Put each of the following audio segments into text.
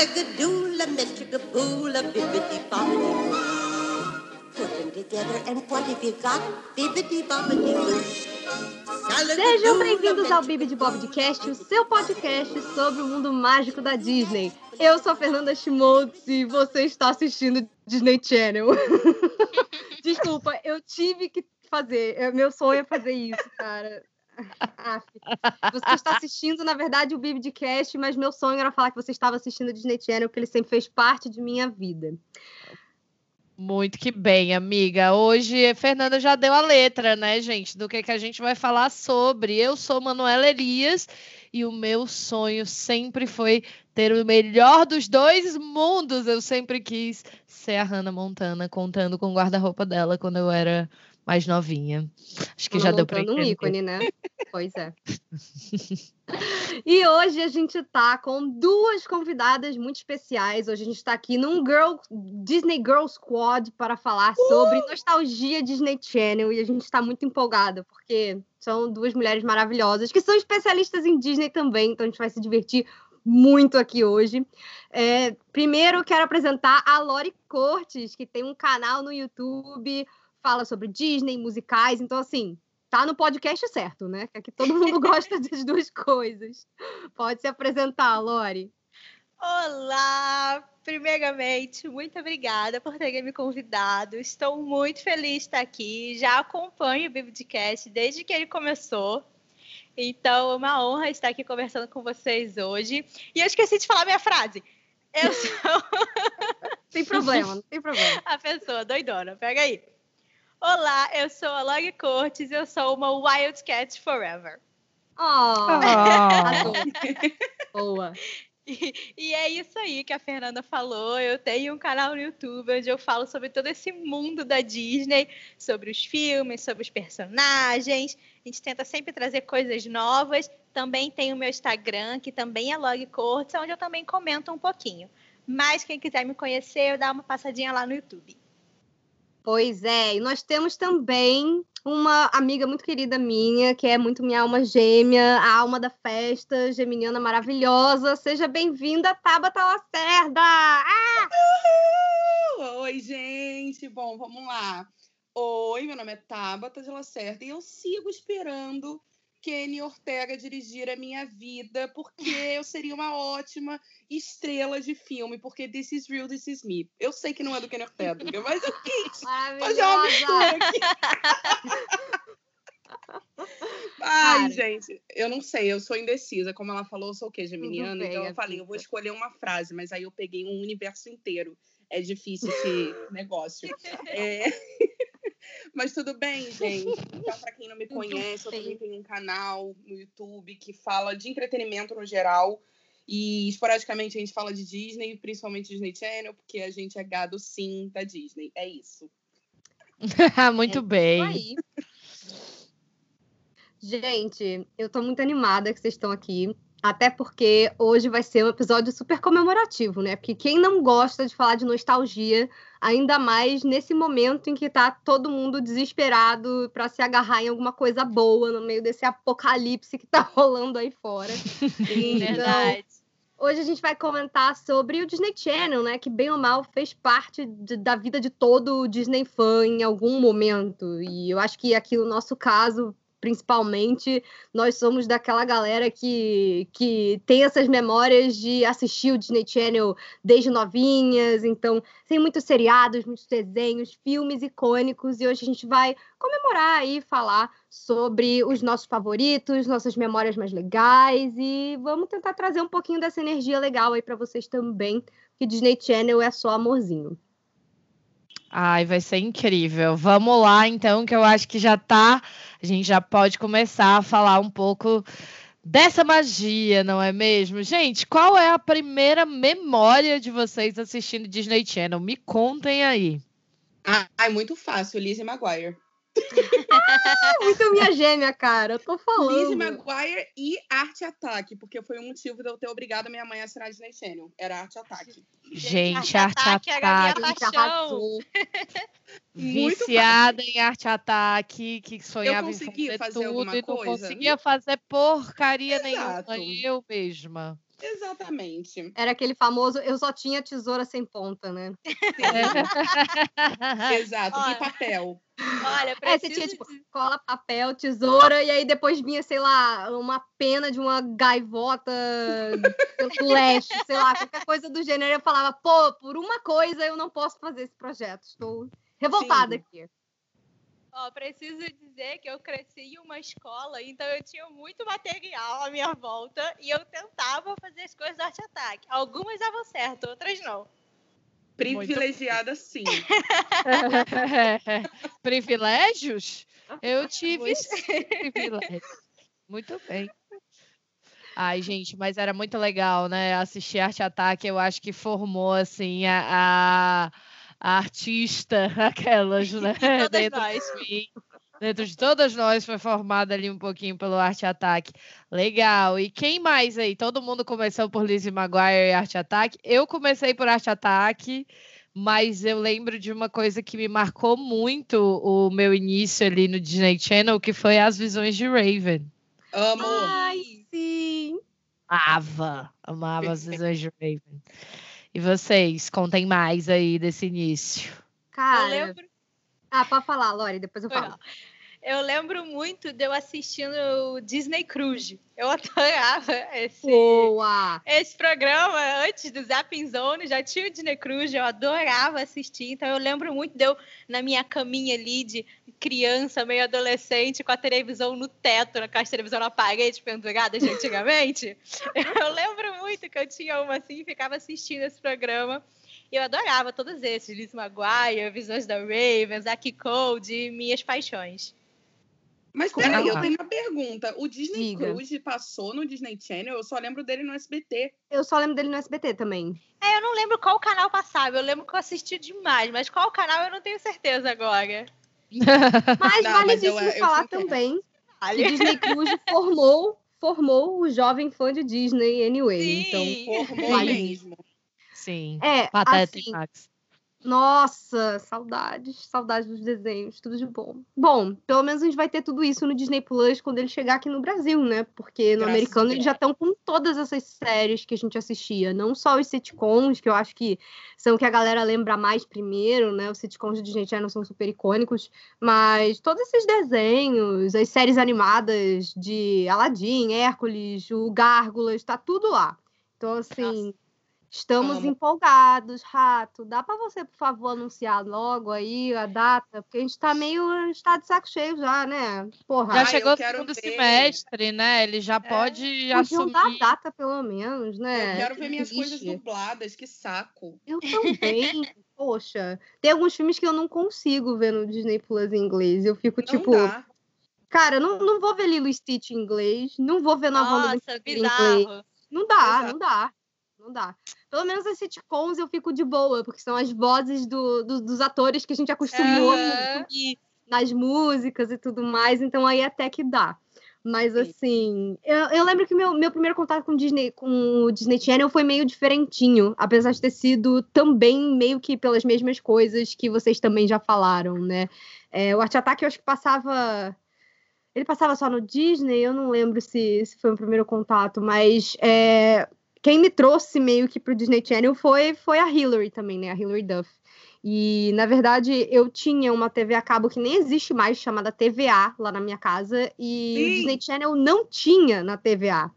Bibbidi bobbidi boo. Put them together and what have you got? Bibbidi bobbidi boo. Sejam bem-vindos ao Bibi de Bobcast, o seu podcast sobre o mundo mágico da Disney. Eu sou a Fernanda Schmoltz e você está assistindo Disney Channel. Desculpa, eu tive que fazer. é, Meu sonho é fazer isso, cara. Você está assistindo, na verdade, o Bibi de Cast, mas meu sonho era falar que você estava assistindo Disney Channel, porque ele sempre fez parte de minha vida. Muito que bem, amiga. Hoje a Fernanda já deu a letra, né, gente, do que, que a gente vai falar sobre. Eu sou Manuela Elias e o meu sonho sempre foi ter o melhor dos dois mundos. Eu sempre quis ser a Hannah Montana contando com o guarda-roupa dela quando eu era mais novinha. Acho que já deu para Montando um entender. ícone, né? Pois é. E hoje a gente tá com duas convidadas muito especiais. Hoje a gente tá aqui num Girl, Disney Girl Squad para falar sobre nostalgia Disney Channel. E a gente está muito empolgada, porque são duas mulheres maravilhosas que são especialistas em Disney também. Então a gente vai se divertir muito aqui hoje. É, primeiro, quero apresentar a Lori Cortes, que tem um canal no YouTube, fala sobre Disney, musicais. Então, assim, tá no podcast certo, né? Que aqui todo mundo gosta das duas coisas. Pode se apresentar, Lori. Olá! Primeiramente, muito obrigada por terem me convidado. Estou muito feliz de estar aqui. Já acompanho o Biblicast desde que ele começou. Então, é uma honra estar aqui conversando com vocês hoje. E eu esqueci de falar minha frase. Eu sou Tem problema, não tem problema. a pessoa doidona. Pega aí. Olá, eu sou a Log Cortes. Eu sou uma Wildcat Forever. Oh, Ah. adoro. Boa. E, e é isso aí que a Fernanda falou. Eu tenho um canal no YouTube onde eu falo sobre todo esse mundo da Disney, sobre os filmes, sobre os personagens. A gente tenta sempre trazer coisas novas. Também tem o meu Instagram, que também é Log Cortes, onde eu também comento um pouquinho. Mas quem quiser me conhecer, eu dá uma passadinha lá no YouTube. Pois é, e nós temos também uma amiga muito querida minha, que é muito minha alma gêmea, a alma da festa, geminiana maravilhosa. Seja bem-vinda, Tabata Lacerda! Ah! Oi, gente. Bom, vamos lá. Oi, meu nome é Tabata de Lacerda e eu sigo esperando Kenny Ortega dirigir a minha vida, porque eu seria uma ótima estrela de filme, porque This is Real, This is Me. Eu sei que não é do Kenny Ortega, mas eu quis fazer uma mistura aqui. Ai, Cara. gente, eu não sei, eu sou indecisa. Como ela falou, eu sou o quê? Geminiana? Então eu falei, eu vou escolher uma frase, mas aí eu peguei um universo inteiro. É difícil esse negócio. É... Mas tudo bem, gente. Então, para quem não me conhece, eu também tenho um canal no YouTube que fala de entretenimento no geral. E esporadicamente a gente fala de Disney, principalmente Disney Channel, porque a gente é gado sim da Disney. É isso. Muito Isso bem. aí. Gente, eu tô muito animada que vocês estão aqui. Até porque hoje vai ser um episódio super comemorativo, né? Porque quem não gosta de falar de nostalgia, ainda mais nesse momento em que tá todo mundo desesperado para se agarrar em alguma coisa boa no meio desse apocalipse que tá rolando aí fora. Então, Verdade. Hoje a gente vai comentar sobre o Disney Channel, né? Que bem ou mal fez parte de- da vida de todo Disney fã em algum momento. E eu acho que aqui no nosso caso, principalmente, nós somos daquela galera que, que tem essas memórias de assistir o Disney Channel desde novinhas. Então, tem muitos seriados, muitos desenhos, filmes icônicos. E hoje a gente vai comemorar e falar sobre os nossos favoritos, nossas memórias mais legais e vamos tentar trazer um pouquinho dessa energia legal aí para vocês também, que Disney Channel é só amorzinho. Ai, vai ser incrível. Vamos lá, então, que eu acho que já tá. A gente já pode começar a falar um pouco dessa magia, não é mesmo? Gente, qual é a primeira memória de vocês assistindo Disney Channel? Me contem aí. Ai, muito fácil, Lizzie McGuire. Muito minha gêmea, cara, eu tô falando. Lizzie McGuire e Arte Ataque, porque foi o motivo de eu ter obrigado a minha mãe a assinar Disney Channel. Era Arte Ataque. Gente, Arte arte Ataque a. Gente, arrasou. Viciada em arte ataque, que sonhava em consegui fazer, fazer tudo e não coisa? conseguia fazer porcaria Exato. nenhuma, eu mesma. Exatamente. Era aquele famoso, eu só tinha tesoura sem ponta, né? Exato, Olha. de papel. Olha, É, você tinha, tipo, cola, papel, tesoura, e aí depois vinha, sei lá, uma pena de uma gaivota leste, sei lá, qualquer coisa do gênero. Eu falava, pô, por uma coisa eu não posso fazer esse projeto. Estou revoltada Sim. aqui. Ó, preciso dizer que eu cresci em uma escola, então eu tinha muito material à minha volta e eu tentava fazer as coisas do arte ataque. Algumas davam certo, outras não. Privilegiada, sim. Privilégios? Eu tive privilégios. Muito bem. Ai, gente, mas era muito legal, né? Assistir Arte Ataque, eu acho que formou, assim, a, a, a artista, aquelas, né? Todas dentro nós. de mim. Dentro de todas nós foi formada ali um pouquinho pelo Arte Ataque. Legal. E quem mais aí? Todo mundo começou por Lizzie Maguire e Arte Ataque. Eu comecei por Arte Ataque, mas eu lembro de uma coisa que me marcou muito o meu início ali no Disney Channel, que foi as visões de Raven. Amo. Ai, sim. Amava, amava as visões de Raven. E vocês, contem mais aí desse início. Eu Cara. lembro, Ah, pode falar, Lori, depois eu falo. Eu lembro muito de eu assistindo o Disney Cruise. Eu adorava esse, Boa! esse programa antes do Zapping Zone, já tinha o Disney Cruise, eu adorava assistir. Então eu lembro muito de eu na minha caminha ali de criança, meio adolescente, com a televisão no teto, com a televisão na parede pendurada de antigamente. Eu lembro muito que eu tinha uma assim e ficava assistindo esse programa. E eu adorava todos esses, Liz Maguire, Visões da Raven, Zack Code, Minhas Paixões. Mas peraí, eu tenho uma pergunta. O Disney Diga. Cruise passou no Disney Channel? Eu só lembro dele no SBT. Eu só lembro dele no SBT também. É, eu não lembro qual canal passava, eu lembro que eu assisti demais, mas qual canal eu não tenho certeza agora. Mas Não, vale mas eu- disso eu falar também que Ali. Disney Cruise formou, formou o jovem fã de Disney anyway. Então, Sim. Formou Vale. mesmo. Sim. é, Pateta assim, e Max. Nossa, saudades, saudades dos desenhos, tudo de bom. Bom, pelo menos a gente vai ter tudo isso no Disney Plus quando ele chegar aqui no Brasil, né? Porque no Graças americano eles já estão com todas essas séries que a gente assistia, não só os sitcoms, que eu acho que são o que a galera lembra mais primeiro, né? Os sitcoms do Disney Channel são super icônicos, mas todos esses desenhos, as séries animadas de Aladdin, Hércules, o Gárgulas, tá tudo lá. Então, assim, Estamos Amo. empolgados, Rato. Dá para você, por favor, anunciar logo aí a data? Porque a gente tá meio. A gente tá de saco cheio já, né? Porra. Já Ai, chegou o segundo ver. semestre, né? Ele já É. pode Podiam assumir. dar a data, pelo menos, né? Eu quero ver minhas coisas dubladas, que saco. Eu também. Poxa. Tem alguns filmes que eu não consigo ver no Disney Plus em inglês. Eu fico Não tipo. dá. Cara, não, não vou ver Lilo e Stitch em inglês. Não vou ver Nova Onda Nossa, em inglês. Não dá, Exato. não dá. Não dá. Pelo menos as sitcoms eu fico de boa, porque são as vozes do- do- dos atores que a gente acostumou ouvir nas músicas e tudo mais, então aí até que dá. Mas Sim. assim, eu, eu lembro que meu, meu primeiro contato com, o Disney, com o Disney Channel foi meio diferentinho, apesar de ter sido também meio que pelas mesmas coisas que vocês também já falaram, né? É, o Arte Ataque eu acho que passava. Ele passava só no Disney, eu não lembro se, se foi o primeiro contato, mas é, quem me trouxe meio que pro Disney Channel foi, foi a Hillary também, né? A Hillary Duff. E, na verdade, eu tinha uma TV a cabo que nem existe mais, chamada TVA, lá na minha casa, e o Sim. Disney Channel não tinha na TVA.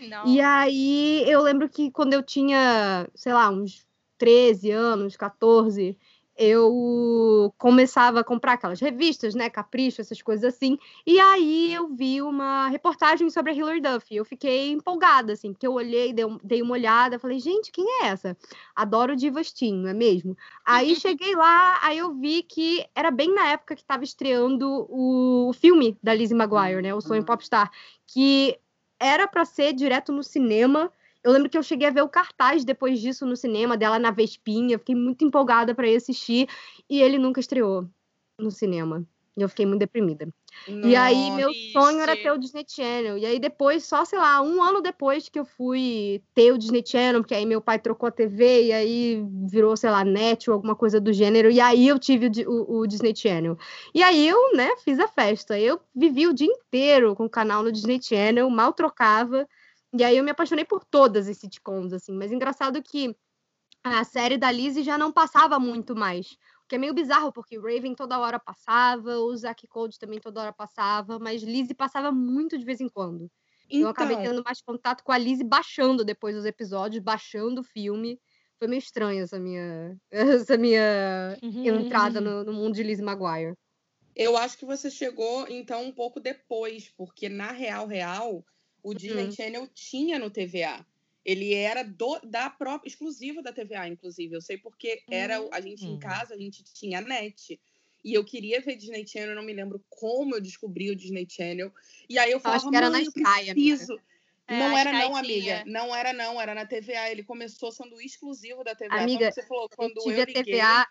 Não. E aí eu lembro que quando eu tinha, sei lá, uns 13 anos, 14, eu começava a comprar aquelas revistas, né, Capricho, essas coisas assim. E aí eu vi uma reportagem sobre a Hilary Duff. Eu fiquei empolgada, assim, porque eu olhei, dei, um- dei uma olhada, falei, gente, quem é essa? Adoro Divas Teen, não é mesmo? Aí cheguei lá, aí eu vi que era bem na época que estava estreando o, filme da Lizzie Maguire, né, O Sonho Popstar, que era para ser direto no cinema. Eu lembro que eu cheguei a ver o cartaz depois disso no cinema, dela na Vespinha. Fiquei muito empolgada para ir assistir. E ele nunca estreou no cinema. E eu fiquei muito deprimida. E aí, meu sonho era ter o Disney Channel. E aí, depois, só, sei lá, um ano depois que eu fui ter o Disney Channel, porque aí meu pai trocou a TV e aí virou, sei lá, net ou alguma coisa do gênero. E aí eu tive o, o- o Disney Channel. E aí eu, né, fiz a festa. Eu vivi o dia inteiro com o canal no Disney Channel, mal trocava. E aí eu me apaixonei por todas as sitcoms, assim. Mas engraçado que a série da Lizzie já não passava muito mais. O que é meio bizarro, porque Raven toda hora passava, o Zack Cold também toda hora passava, mas Lizzie passava muito de vez em quando. Então, eu acabei Então, tendo mais contato com a Lizzie baixando depois os episódios, baixando o filme. Foi meio estranho essa minha, essa minha entrada no, no mundo de Lizzie Maguire. eu acho que você chegou, então, um pouco depois, porque na Real Real, o Disney Uhum. Channel tinha no TVA. Ele era do, da própria, exclusivo da TVA, inclusive. Eu sei porque era a gente em Hum. casa, a gente tinha net. E eu queria ver Disney Channel, eu não me lembro como eu descobri o Disney Channel. E aí eu acho falava, que era na eu Sky, amiga. preciso. É, não a era não, amiga. Não era não, era na TVA. Ele começou sendo exclusivo da TVA. Amiga, Como você falou, quando eu, tive a liguei... TVA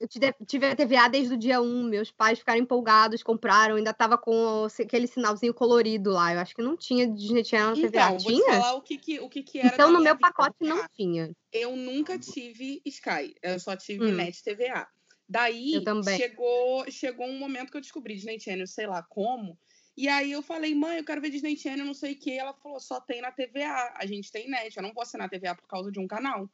Eu tive, a TVA desde o dia 1, meus pais ficaram empolgados, compraram, ainda tava com aquele sinalzinho colorido lá. Eu acho que não tinha Disney Channel na TVA. Então, vou tinha? falar o que, que, o que, que era Então no meu pacote não tinha. Eu nunca tive Sky, eu só tive Hum. Net TVA. Daí chegou, chegou um momento que eu descobri Disney Channel, sei lá como. E aí eu falei, mãe, eu quero ver Disney Channel, não sei o quê. Ela falou, só tem na TVA. A gente tem net, eu não vou assinar TVA por causa de um canal.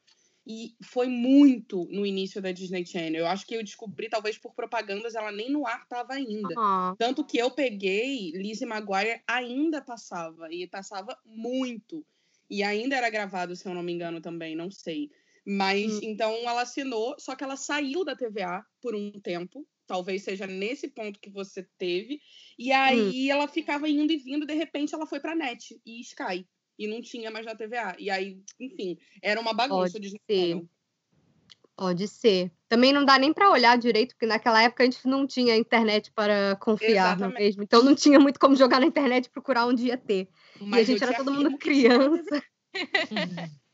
E foi muito no início da Disney Channel. Eu acho que eu descobri, talvez por propagandas, ela nem no ar tava ainda. Ah, Tanto que eu peguei Lizzie Maguire, ainda passava. E passava muito. E ainda era gravado, se eu não me engano, também, não sei. Mas Hum. então ela assinou, só que ela saiu da TVA por um tempo. Talvez seja nesse ponto que você teve. E aí ela ficava indo e vindo, de repente ela foi pra net e Sky. E não tinha mais na TVA. E aí, enfim, era uma bagunça Pode de ser. pode ser. Também não dá nem pra olhar direito, porque naquela época a gente não tinha internet para confiar, não é mesmo? Então não tinha muito como jogar na internet e procurar onde ia ter. Mas e a gente era todo mundo criança.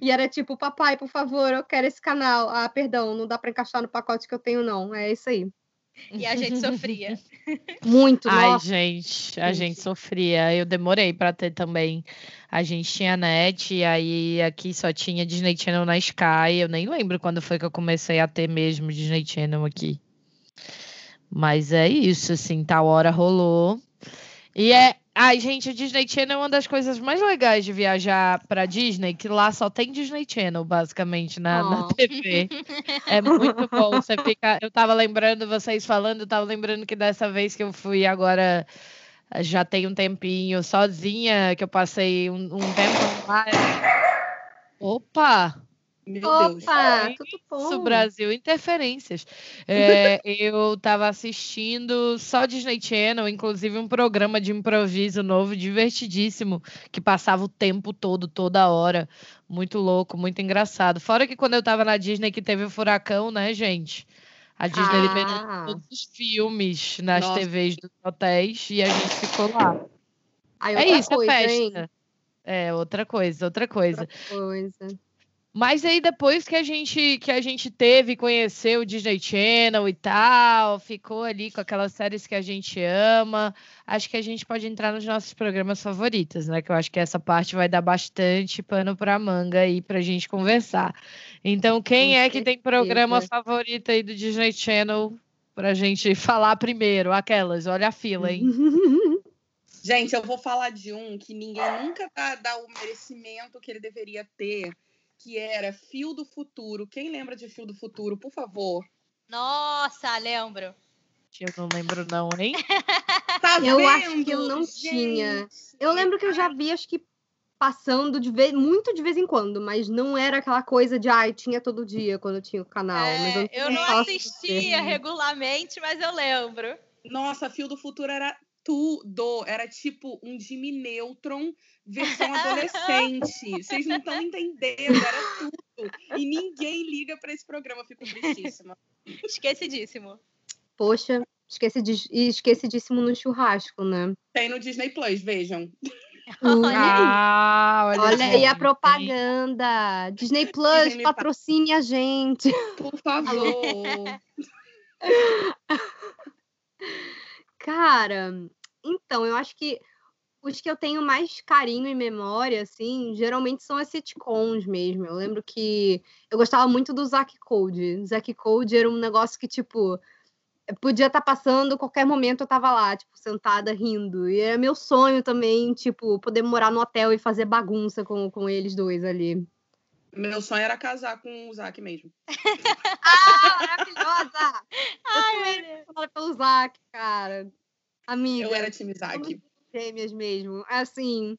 E era tipo, papai, por favor, eu quero esse canal. Ah, perdão, não dá pra encaixar no pacote que eu tenho, não. É isso aí. E a gente sofria. Muito, Ai, nossa. gente, a gente gente. sofria. Eu demorei pra ter também. A gente tinha net, e aí aqui só tinha Disney Channel na Sky. Eu nem lembro quando foi que eu comecei a ter mesmo Disney Channel aqui. Mas é isso, assim, tal hora rolou. E é. Ai, gente, o Disney Channel é uma das coisas mais legais de viajar pra Disney, que lá só tem Disney Channel, basicamente, na, na Oh. TV. É muito bom. Você fica. Eu tava lembrando, vocês falando, eu tava lembrando que dessa vez que eu fui agora, já tem um tempinho, sozinha, que eu passei um, um tempo lá. Opa! Meu Deus. Opa, Oi, tudo Isso, bom. Brasil, interferências. É, eu tava assistindo só Disney Channel, inclusive um programa de improviso novo, divertidíssimo, que passava o tempo todo, toda hora. Muito louco, muito engraçado. Fora que quando eu tava na Disney que teve o furacão, né, gente? A Disney liberou Ah, todos os filmes nas Nossa. TVs dos hotéis e a gente ficou lá. aí É isso, coisa, é hein? festa. É, outra coisa, outra coisa. Outra coisa. Mas aí depois que a gente que a gente teve, conheceu o Disney Channel e tal, ficou ali com aquelas séries que a gente ama, acho que a gente pode entrar nos nossos programas favoritos, né? Que eu acho que essa parte vai dar bastante pano pra manga aí pra gente conversar. Então, quem é que tem programa favorito aí do Disney Channel pra gente falar primeiro? Aquelas, olha a fila, hein? Gente, eu vou falar de um que ninguém nunca dá, dá o merecimento que ele deveria ter, que era Fio do Futuro. Quem lembra de Fio do Futuro, por favor? Nossa, lembro. Eu não lembro não, hein? Tá Eu vendo? acho que eu não tinha. Gente, Eu lembro que eu já vi, acho que passando de vez, muito de vez em quando, mas não era aquela coisa de, ai, tinha todo dia quando eu tinha o canal. mas É, eu não posso assistia regularmente, mas eu lembro. Nossa, Fio do Futuro era tudo. Era tipo um Jimmy Neutron versão adolescente. Vocês não estão entendendo, era tudo. E ninguém liga pra esse programa, eu fico tristíssima. Esquecidíssimo. Poxa, esqueci de, e esquecidíssimo no churrasco, né? Tem no Disney Plus, vejam. Olha aí. Ah, olha, Olha aí a propaganda. Disney Plus, Disney patrocine a gente. Por favor. Cara, então, eu acho que os que eu tenho mais carinho e memória, assim, geralmente são as sitcoms mesmo. Eu lembro que eu gostava muito do Zack Code. Zack Code era um negócio que, tipo, podia estar passando, qualquer momento eu tava lá, tipo, sentada rindo. E era meu sonho também, tipo, poder morar no hotel e fazer bagunça com, com eles dois ali. Meu sonho era casar com o Zac mesmo. ah, maravilhosa! Ai, eu falo pelo Zac, cara. Amiga. Eu era time Zac. Gêmeas mesmo. Assim,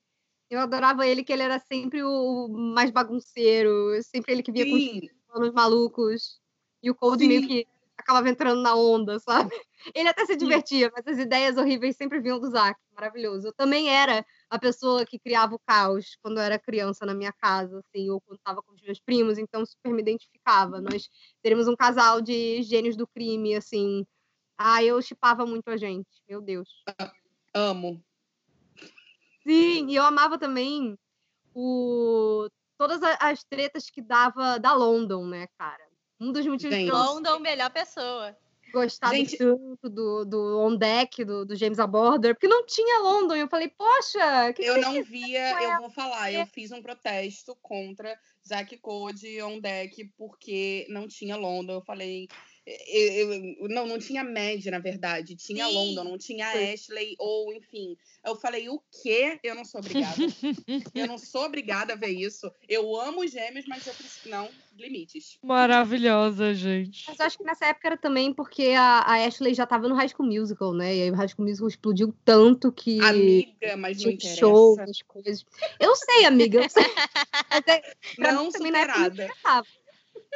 eu adorava ele, que ele era sempre o mais bagunceiro, sempre ele que via com Sim, os planos malucos. E o Cold Sim. meio que acabava entrando na onda, sabe? Ele até se Sim. divertia, mas as ideias horríveis sempre vinham do Zack. Maravilhoso. Eu também era a pessoa que criava o caos quando eu era criança na minha casa, assim, ou quando estava com os meus primos, então super me identificava. Nós teríamos um casal de gênios do crime, assim. Ah, eu chipava muito a gente, meu Deus. amo. Sim, e eu amava também o todas as tretas que dava da London, né, cara? Um dos motivos Gente. que eu London, melhor pessoa. Gostava Gente- tanto do, do On Deck, do, do James Aborder, porque não tinha London. Eu falei, poxa, que que Eu vocês não via, eu vou falar, eu fiz um protesto contra Zack Code on deck porque não tinha London. Eu falei, eu- eu- não, não tinha Mad, na verdade, tinha Sim. London, não tinha Foi. Ashley, ou enfim. Eu falei, o quê? Eu não sou obrigada. eu não sou obrigada a ver isso. Eu amo os gêmeos, mas eu preciso. Não, limites. Maravilhosa, gente. Mas eu acho que nessa época era também porque a, a Ashley já tava no High School Musical, né? E aí o High School Musical explodiu tanto que Amiga, mas não interessa. shows, as coisas. Eu sei, amiga, eu sei. Mas é, pra Não não superada. interessava.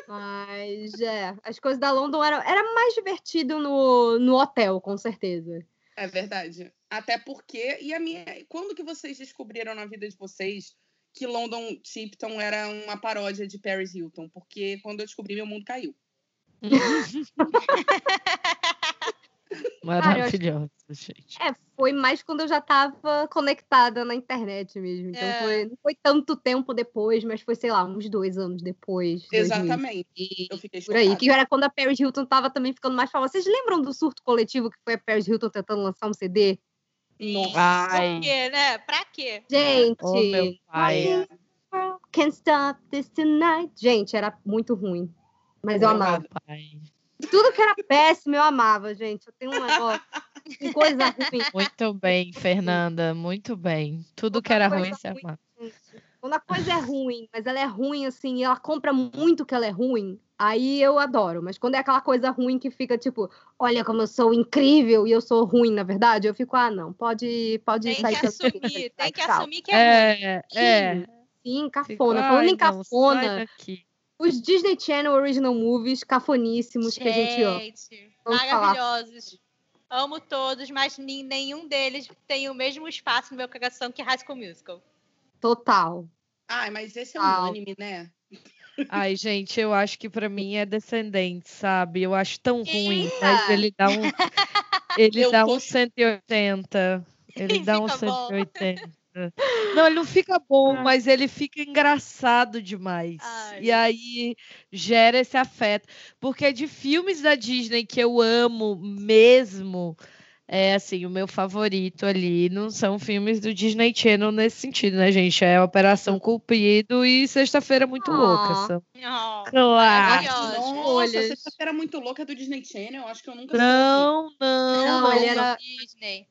Mas é, as coisas da London eram era mais divertido no, no hotel, com certeza. É verdade. Até porque, e a minha, quando que vocês descobriram na vida de vocês que London Tipton era uma paródia de Paris Hilton? Porque quando eu descobri, meu mundo caiu. Maravilhosa, gente. É, foi mais quando eu já tava conectada na internet mesmo. Então É. foi, não foi tanto tempo depois, mas foi, sei lá, uns dois anos depois. 2000. Exatamente. Eu fiquei Por aí, que era quando a Paris Hilton tava também ficando mais famosa. Vocês lembram do surto coletivo que foi a Paris Hilton tentando lançar um CD? Nossa. Ai, Por quê, né? Pra quê? Gente, oh meu pai. Can't stop this tonight. Gente, era muito ruim. Mas eu amava. pai. Tudo que era péssimo, eu amava, gente. Eu tenho um negócio coisa ruim. Muito bem, Fernanda, muito bem. Tudo que era ruim, coisa você amava. Quando a coisa é ruim, mas ela é ruim assim, e ela compra muito que ela é ruim, aí eu adoro. Mas quando é aquela coisa ruim que fica tipo, olha como eu sou incrível e eu sou ruim, na verdade, eu fico, ah, não, pode, pode Tem sair que assumir, tem que tchau. assumir que é, ruim. É, é. Sim, Fico, cafona. ai, Falando em cafona. Os Disney Channel Original Movies cafoníssimos que a gente ama. Gente, Vamos falar. maravilhosos. Amo todos, mas nem- nenhum deles tem o mesmo espaço no meu coração que High School Musical. Total. Ai, mas esse é Au. unânime, né? Ai, gente, eu acho que pra mim é descendente, sabe? Eu acho tão ruim, Eita! mas ele dá um. Ele Eu dá tô- um 180. Ele dá um fica bom. 180. Não, ele não fica bom, mas ele fica engraçado demais. Ai. E aí gera esse afeto. Porque de filmes da Disney que eu amo mesmo, é assim, o meu favorito ali não são filmes do Disney Channel nesse sentido, né, gente? É Operação Cupido e Sexta-feira Muito Ah. Louca. São Oh, claro. maravilhosos. Nossa, sexta-feira muito louca do Disney Channel. Acho que eu nunca. Não, não, Não, não, ele era- Disney.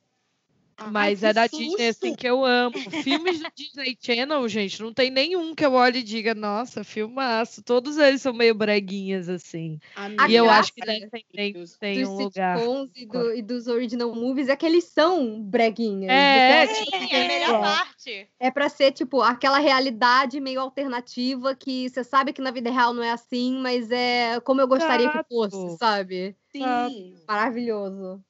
Mas Ai, é da que Disney assim susto! que eu amo. Filmes do Disney Channel, gente, não tem nenhum que eu olhe e diga, nossa, filmaço. Todos eles são meio breguinhas, assim. Amiga, e eu acho que Descendentes tem Dos um lugar. sitcoms e, do- e dos original movies é que eles são breguinhas. É, Então, tipo, Sim, é a melhor É. parte. É pra ser, tipo, aquela realidade meio alternativa que você sabe que na vida real não é assim, mas é como eu gostaria que Exato. fosse, sabe? Sim. Maravilhoso.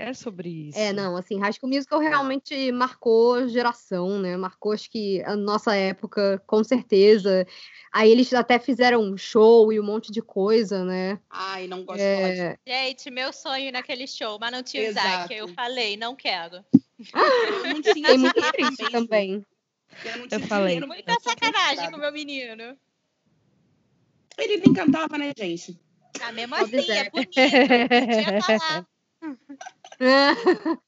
É sobre isso. É, não, assim, High School Musical realmente marcou geração, né? Marcou, acho que, a nossa época, com certeza. Aí eles até fizeram um show e um monte de coisa, né? Ai, não gosto de. É, Gente, meu sonho naquele show, mas não tinha o. Zac. Eu falei, não quero. Eu não tinha Fiquei muito triste também. Eu não tinha falei. dinheiro Muita eu sacanagem com o meu menino. Ele nem cantava, né, gente? Ah, mesmo assim, Zé. é bonito. Podia falar.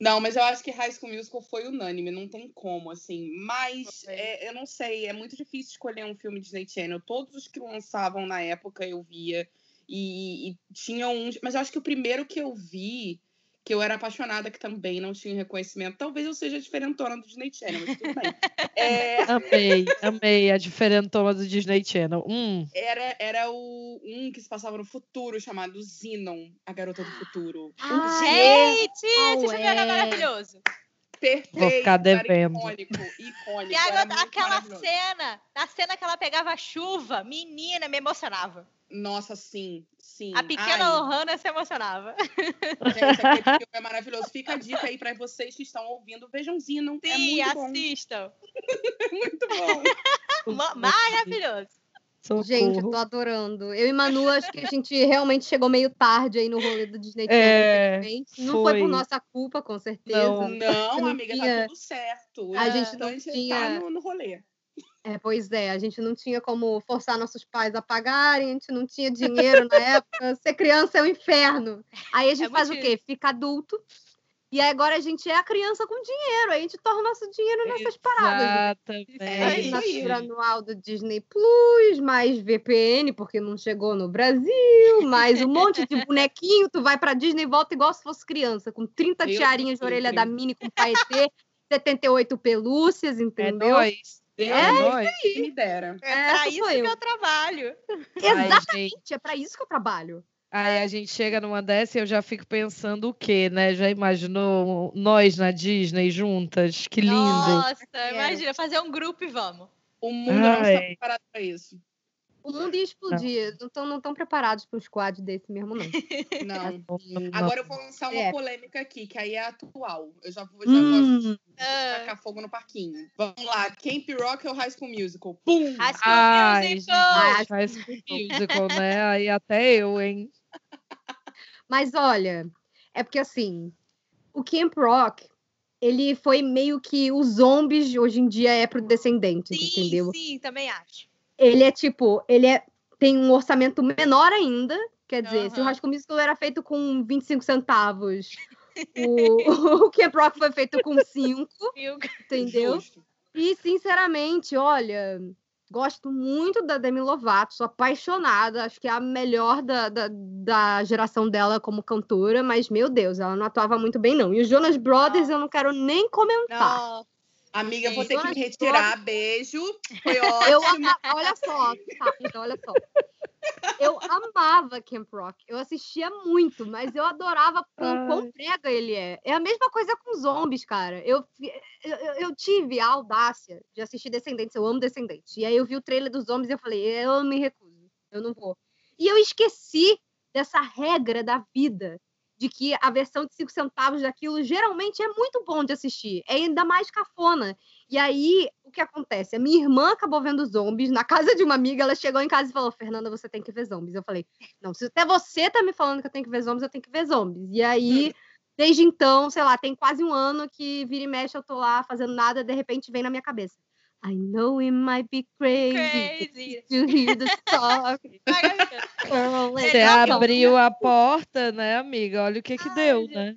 Não, mas eu acho que High School Musical foi unânime, não tem como, assim. Mas é, eu não sei, é muito difícil escolher um filme Disney Channel. Todos os que lançavam na época eu via. E, e tinha uns. Mas eu acho que o primeiro que eu vi, que eu era apaixonada, que também não tinha reconhecimento, talvez eu seja a diferentona do Disney Channel, mas tudo bem. É, Amei, amei a diferentona do Disney Channel. Hum, era, era o, um que se passava no futuro, chamado Zinon, a garota do futuro. Ah, Gente, Qual esse filme era é? maravilhoso. Perfeito. Vou ficar devendo. Icônico, icônico. E a era garota- muito aquela cena, na cena que ela pegava a chuva, menina, me emocionava. Nossa, sim, sim. A pequena Ai, Lohana se emocionava. gente, aquele filme é maravilhoso. Fica a dica aí pra vocês que estão ouvindo. Vejam Zinon. é Sim, muito bom. assistam. Muito bom. Ma- Maravilhoso. socorro. Gente, eu tô adorando. Eu e Manu, acho que a gente realmente chegou meio tarde aí no rolê do Disney. É. Não foi foi. por nossa culpa, com certeza. Não. Não, não amiga, tinha- tá tudo certo. A gente não é tinha- tá no, no rolê. É, pois é, a gente não tinha como forçar nossos pais a pagarem, a gente não tinha dinheiro na época. Ser criança é um inferno. Aí a gente É faz o quê? Fica adulto. E agora a gente é a criança com dinheiro. Aí a gente torna nosso dinheiro nessas paradas. Exatamente. É isso aí. assinatura anual do Disney Plus, mais VPN, porque não chegou no Brasil, mais um monte de bonequinho. Tu vai pra Disney e volta igual se fosse criança, com 30 Deus tiarinhas de orelha da Mini com paetê, 78 pelúcias, É entendeu? nóis. Deus É que me dera. É, Essa pra isso eu. que eu trabalho. Ai, Exatamente, é pra isso que eu trabalho. Aí a gente chega numa dessa e eu já fico pensando o quê, né? Já imaginou nós na Disney juntas? Que lindo. Nossa, imagina, fazer um grupo e vamos. O mundo não está Ai. preparado pra isso. O mundo ia explodir. Não estão não tão preparados pra um squad desse mesmo, não. Não. Não, Agora eu vou lançar uma É. polêmica aqui, que aí é atual. Eu já vou, já Hum, gosto de Ah, tacar fogo no parquinho. Vamos lá, Camp Rock ou High School Musical? Pum! High School Ai, Musical. Ah, Faz musical, né? Aí até eu, hein? Mas olha, é porque assim, o Camp Rock, ele foi meio que os zombies de hoje em dia é pro Descendentes, Sim, entendeu? sim, também acho. Ele é tipo, ele é, tem um orçamento menor ainda, quer dizer, se o. High School Musical era feito com 25 centavos, o, o Camp Rock foi feito com 5, Viu? entendeu? Justo. E, sinceramente, olha, gosto muito da Demi Lovato, sou apaixonada, acho que é a melhor da, da, da geração dela como cantora, mas, meu Deus, ela não atuava muito bem, não. E os Jonas Brothers eu não quero nem comentar. Não. Amiga, eu vou ter que me retirar. Beijo. Foi Eu ótimo. ama... Olha só, rápido, olha só. Eu amava Camp Rock. Eu assistia muito, mas eu adorava o quão Ai. brega ele é. É a mesma coisa com zombies, cara. Eu, eu, eu- eu tive a audácia de assistir Descendentes. Eu amo Descendentes. E aí eu vi o trailer dos zombies e eu falei, eu me recuso. Eu não vou. E eu esqueci dessa regra da vida. De que a versão de 5 centavos daquilo geralmente é muito bom de assistir. É ainda mais cafona. E aí, o que acontece? A minha irmã acabou vendo zombies na casa de uma amiga. Ela chegou em casa e falou: Fernanda, você tem que ver zombies. Eu falei: Não, se até você tá me falando que eu tenho que ver zombies, eu tenho que ver zombies. E aí, desde então, sei lá, tem quase um ano que vira e mexe, eu tô lá fazendo nada, de repente vem na minha cabeça. I know it might be crazy, Crazy. to hear the talk. Você abriu a porta, né, amiga? Olha o que que Ai, deu, né?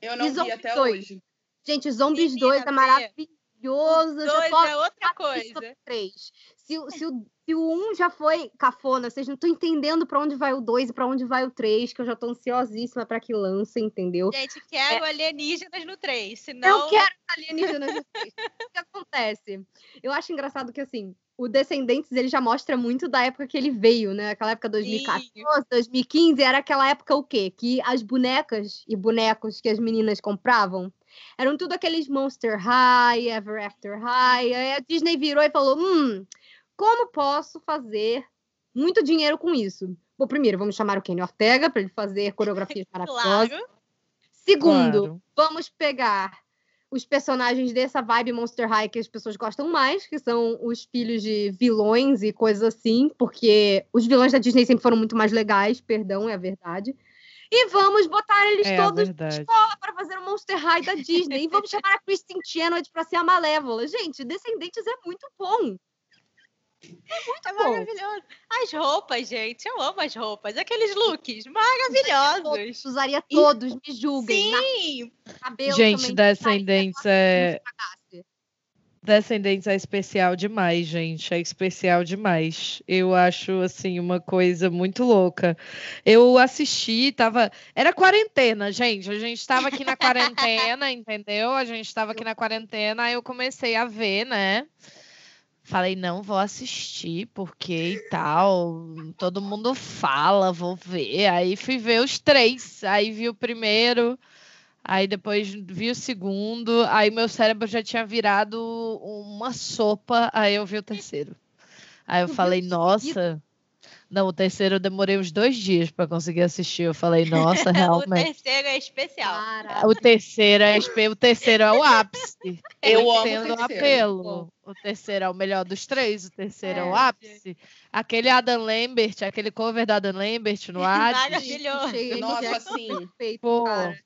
Eu não E vi Zombies até dois? hoje. Gente, Zombies Menina, 2 é maravilhoso. Dois tô é outra coisa. o três. Se, o- se, o, se o 1 um já foi cafona, vocês não estão entendendo pra onde vai o 2 e pra onde vai o 3, que eu já tô ansiosíssima pra que lance, entendeu? Gente, quero alienígenas no 3, senão... Eu quero alienígenas no 3. o que acontece? Eu acho engraçado que, assim, o Descendentes, ele já mostra muito da época que ele veio, né? Aquela época 2014, 2015, era aquela época o quê? Que as bonecas e bonecos que as meninas compravam eram tudo aqueles Monster High, Ever After High. Aí a Disney virou e falou: hum, como posso fazer muito dinheiro com isso? Bom, primeiro, vamos chamar o Kenny Ortega para ele fazer coreografias maravilhosas. Claro. Segundo, Claro. vamos pegar os personagens dessa vibe Monster High que as pessoas gostam mais, que são os filhos de vilões e coisas assim, porque os vilões da Disney sempre foram muito mais legais, perdão, é a verdade. E vamos botar eles É a todos verdade. para fazer o Monster High da Disney. e vamos chamar a Kristen Chenoweth para ser a Malévola. Gente, Descendentes é muito bom. É bom. maravilhoso. As roupas, gente, eu amo as roupas. Aqueles looks maravilhosos. Usaria todos, me julguem. Na Sim, cabelo Gente, também, Descendentes é. Descendentes é especial demais, gente. É especial demais. Eu acho, assim, uma coisa muito louca. Eu assisti, tava. Era quarentena, gente. A gente tava aqui na quarentena, entendeu? A gente tava aqui na quarentena, aí eu comecei a ver, né? Falei, não vou assistir, porque e tal. Todo mundo fala, vou ver. Aí fui ver os três. Aí vi o primeiro, aí depois vi o segundo. Aí meu cérebro já tinha virado uma sopa. Aí eu vi o terceiro. Aí eu falei, nossa. Não, o terceiro eu demorei uns dois dias para conseguir assistir. Eu falei, nossa, o realmente. terceiro é especial. Caraca. O terceiro é, espe- o terceiro é o ápice. Eu amo o o terceiro. apelo. O terceiro é o melhor dos três, o terceiro é, o É, ápice. Aquele Adam Lambert, aquele cover da Adam Lambert no Hades. Maravilhoso. Nossa, assim. perfeito, Pô. cara.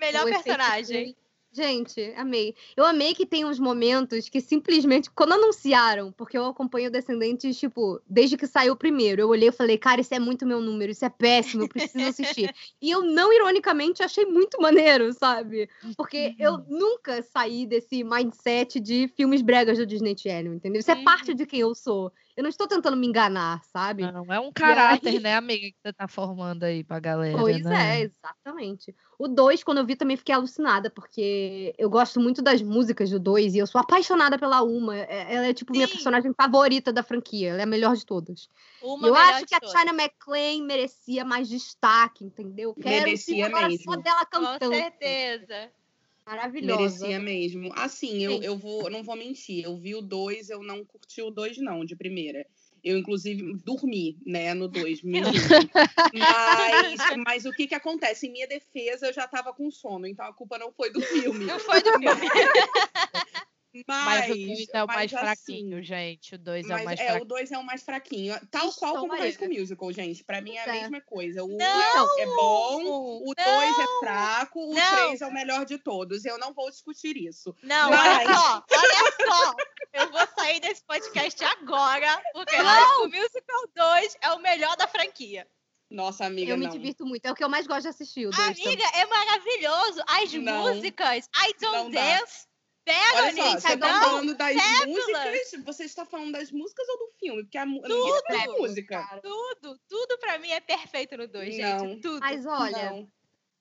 Melhor O efeito personagem. Gente, amei. Eu amei que tem uns momentos que simplesmente, quando anunciaram, porque eu acompanho Descendentes, tipo, desde que saiu o primeiro, eu olhei e falei, cara, isso é muito meu número, isso é péssimo, eu preciso assistir. e eu, não ironicamente, achei muito maneiro, sabe? Porque eu nunca saí desse mindset de filmes bregas do Disney Channel, entendeu? Isso é Uhum. parte de quem eu sou. Eu não estou tentando me enganar, sabe? Não, é um caráter, aí- né, amiga, que você tá formando aí pra galera. Pois né? é, exatamente. O 2, quando eu vi, também fiquei alucinada, porque eu gosto muito das músicas do 2 e eu sou apaixonada pela Uma. É- Ela é, tipo, minha Sim. personagem favorita da franquia. Ela é a melhor de todas. Uma eu acho que a. China McClain merecia mais destaque, entendeu? Quero Merecia agora mesmo. só dela Com cantando. certeza. Maravilhosa. Merecia mesmo. Assim, eu, Sim. eu vou, eu não vou mentir. Eu vi o 2, eu não curti o 2, não, de primeira. Eu, inclusive, dormi, né, no 2. mas, mas o que que acontece? Em minha defesa, eu já tava com sono, então a culpa não foi do filme. Não foi do filme. Mas, Mas o 2 é o mais assim, fraquinho, gente. O 2 é o mais é, fraquinho. o 2 é o mais fraquinho. Tal Ixi, qual então, como High Maria. School Musical, gente. Pra mim é a é. mesma coisa. O 1 Não! é bom, o 2 é fraco, o Não! 3 é o melhor de todos. Eu não vou discutir isso. Não, Mas- olha só, olha só. Eu vou sair desse podcast agora, porque High School Musical 2 é o melhor da franquia. Nossa, amiga, Eu me não. divirto muito. É o que eu mais gosto de assistir, o 2 Amiga, é maravilhoso. As Não. músicas, I Não Don't dá. Pega Olha só, você tá falando das pérolas. músicas? Você está falando das músicas ou do filme? Porque a a Tudo. música é música. Tudo, tudo pra mim é perfeito no 2, gente. Não. Tudo. Mas olha, Não.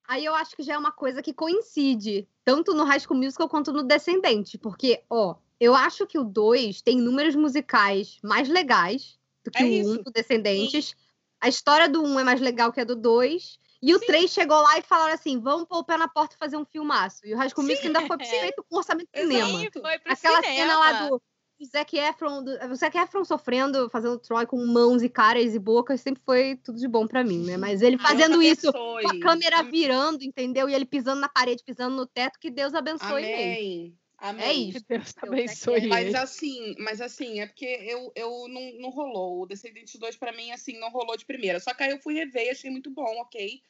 Aí eu acho que já é uma coisa que coincide, tanto no High School Musical quanto no Descendente. Porque, ó, eu acho que o 2 tem números musicais mais legais do que É o 1 isso. do Descendentes. A história do 1 é mais legal que a do 2. E o Sim. 3 chegou lá e falaram assim: vamos pôr o pé na porta e fazer um filmaço. E o High School Musical ainda foi É. feito com orçamento de cinema. Sim, foi pro Aquela cinema. cena lá do, do Zac Efron, do, o Zac Efron sofrendo, fazendo Troy com mãos e caras e bocas, sempre foi tudo de bom pra mim, né? Mas ele fazendo Deus isso abençoe. com a câmera virando, entendeu? E ele pisando na parede, pisando no teto, que Deus abençoe. Amém. Amém. É isso. Que Deus Eu abençoe quero- Mas ele. assim, mas assim, é porque eu, eu não, não rolou. O Descendente 2, pra mim, assim, não rolou de primeira. Só que aí eu fui rever e achei muito bom, ok.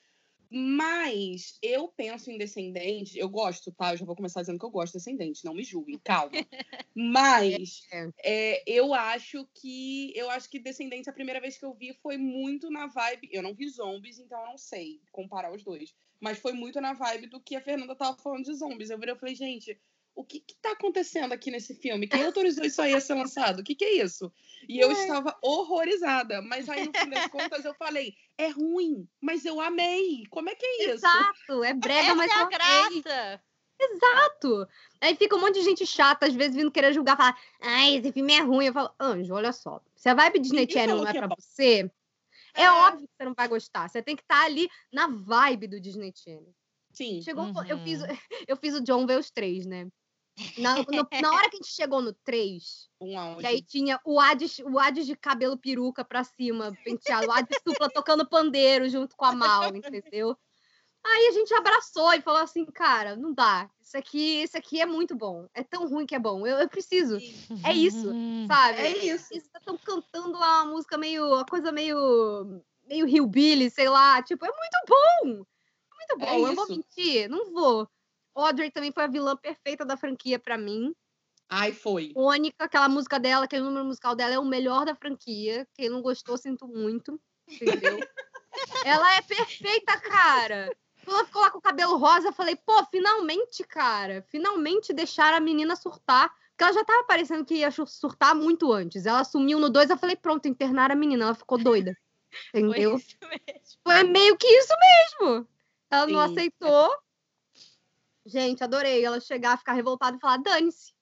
Mas eu penso em Descendente, eu gosto, tá? Eu já vou começar dizendo que eu gosto de Descendente, não me julguem, calma. Mas É. é, eu acho que eu acho que Descendente, a primeira vez que eu vi foi muito na vibe. Eu não vi zombies, então eu não sei comparar os dois. Mas foi muito na vibe do que a Fernanda tava falando de zombies. Eu virei e falei, gente, o que que tá acontecendo aqui nesse filme? Quem autorizou isso aí a ser lançado? O que que é isso? E eu estava horrorizada. Mas aí, no fim das contas, eu falei, é ruim, mas eu amei. Como é que é isso? Exato, é brega, Essa mas é a eu amei. graça. Exato. Aí fica um monte de gente chata, às vezes, vindo querer julgar, falar, ai, esse filme é ruim. Eu falo, Anjo, olha só, se a vibe Disney Channel não é é pra bom. você, é, É. óbvio que você não vai gostar. Você tem que estar ali na vibe do Disney Channel. Sim. Chegou, um po- eu, fiz, Uhum. eu fiz o John ver os três, né? Na, no- na hora que a gente chegou no 3, Um que aí tinha o Hades, o Hades de cabelo peruca pra cima, penteado, o Hades supla tocando pandeiro junto com a Mal, entendeu? Aí a gente abraçou e falou assim, cara, não dá. Isso aqui, isso aqui é muito bom. É tão ruim que é bom. Eu, eu preciso, é isso, Uhum. sabe? É isso. Eles estão cantando lá uma música meio, uma coisa meio, meio hillbilly, sei lá. Tipo, é muito bom. É muito bom. É eu vou isso. mentir, não vou. Audrey também foi a vilã perfeita da franquia pra mim. Ai, foi. Mônica, aquela música dela, aquele número musical dela é o melhor da franquia. Quem não gostou, sinto muito. Entendeu? ela é perfeita, cara. Quando ela ficou lá com o cabelo rosa, eu falei, pô, finalmente, cara. Finalmente deixaram a menina surtar. Porque ela já tava parecendo que ia surtar muito antes. Ela sumiu no 2, eu falei, pronto, internar a menina. Ela ficou doida. Entendeu? Foi. Foi meio que isso mesmo. Ela não Sim. aceitou. Gente, adorei ela chegar, ficar revoltada e falar: dane-se.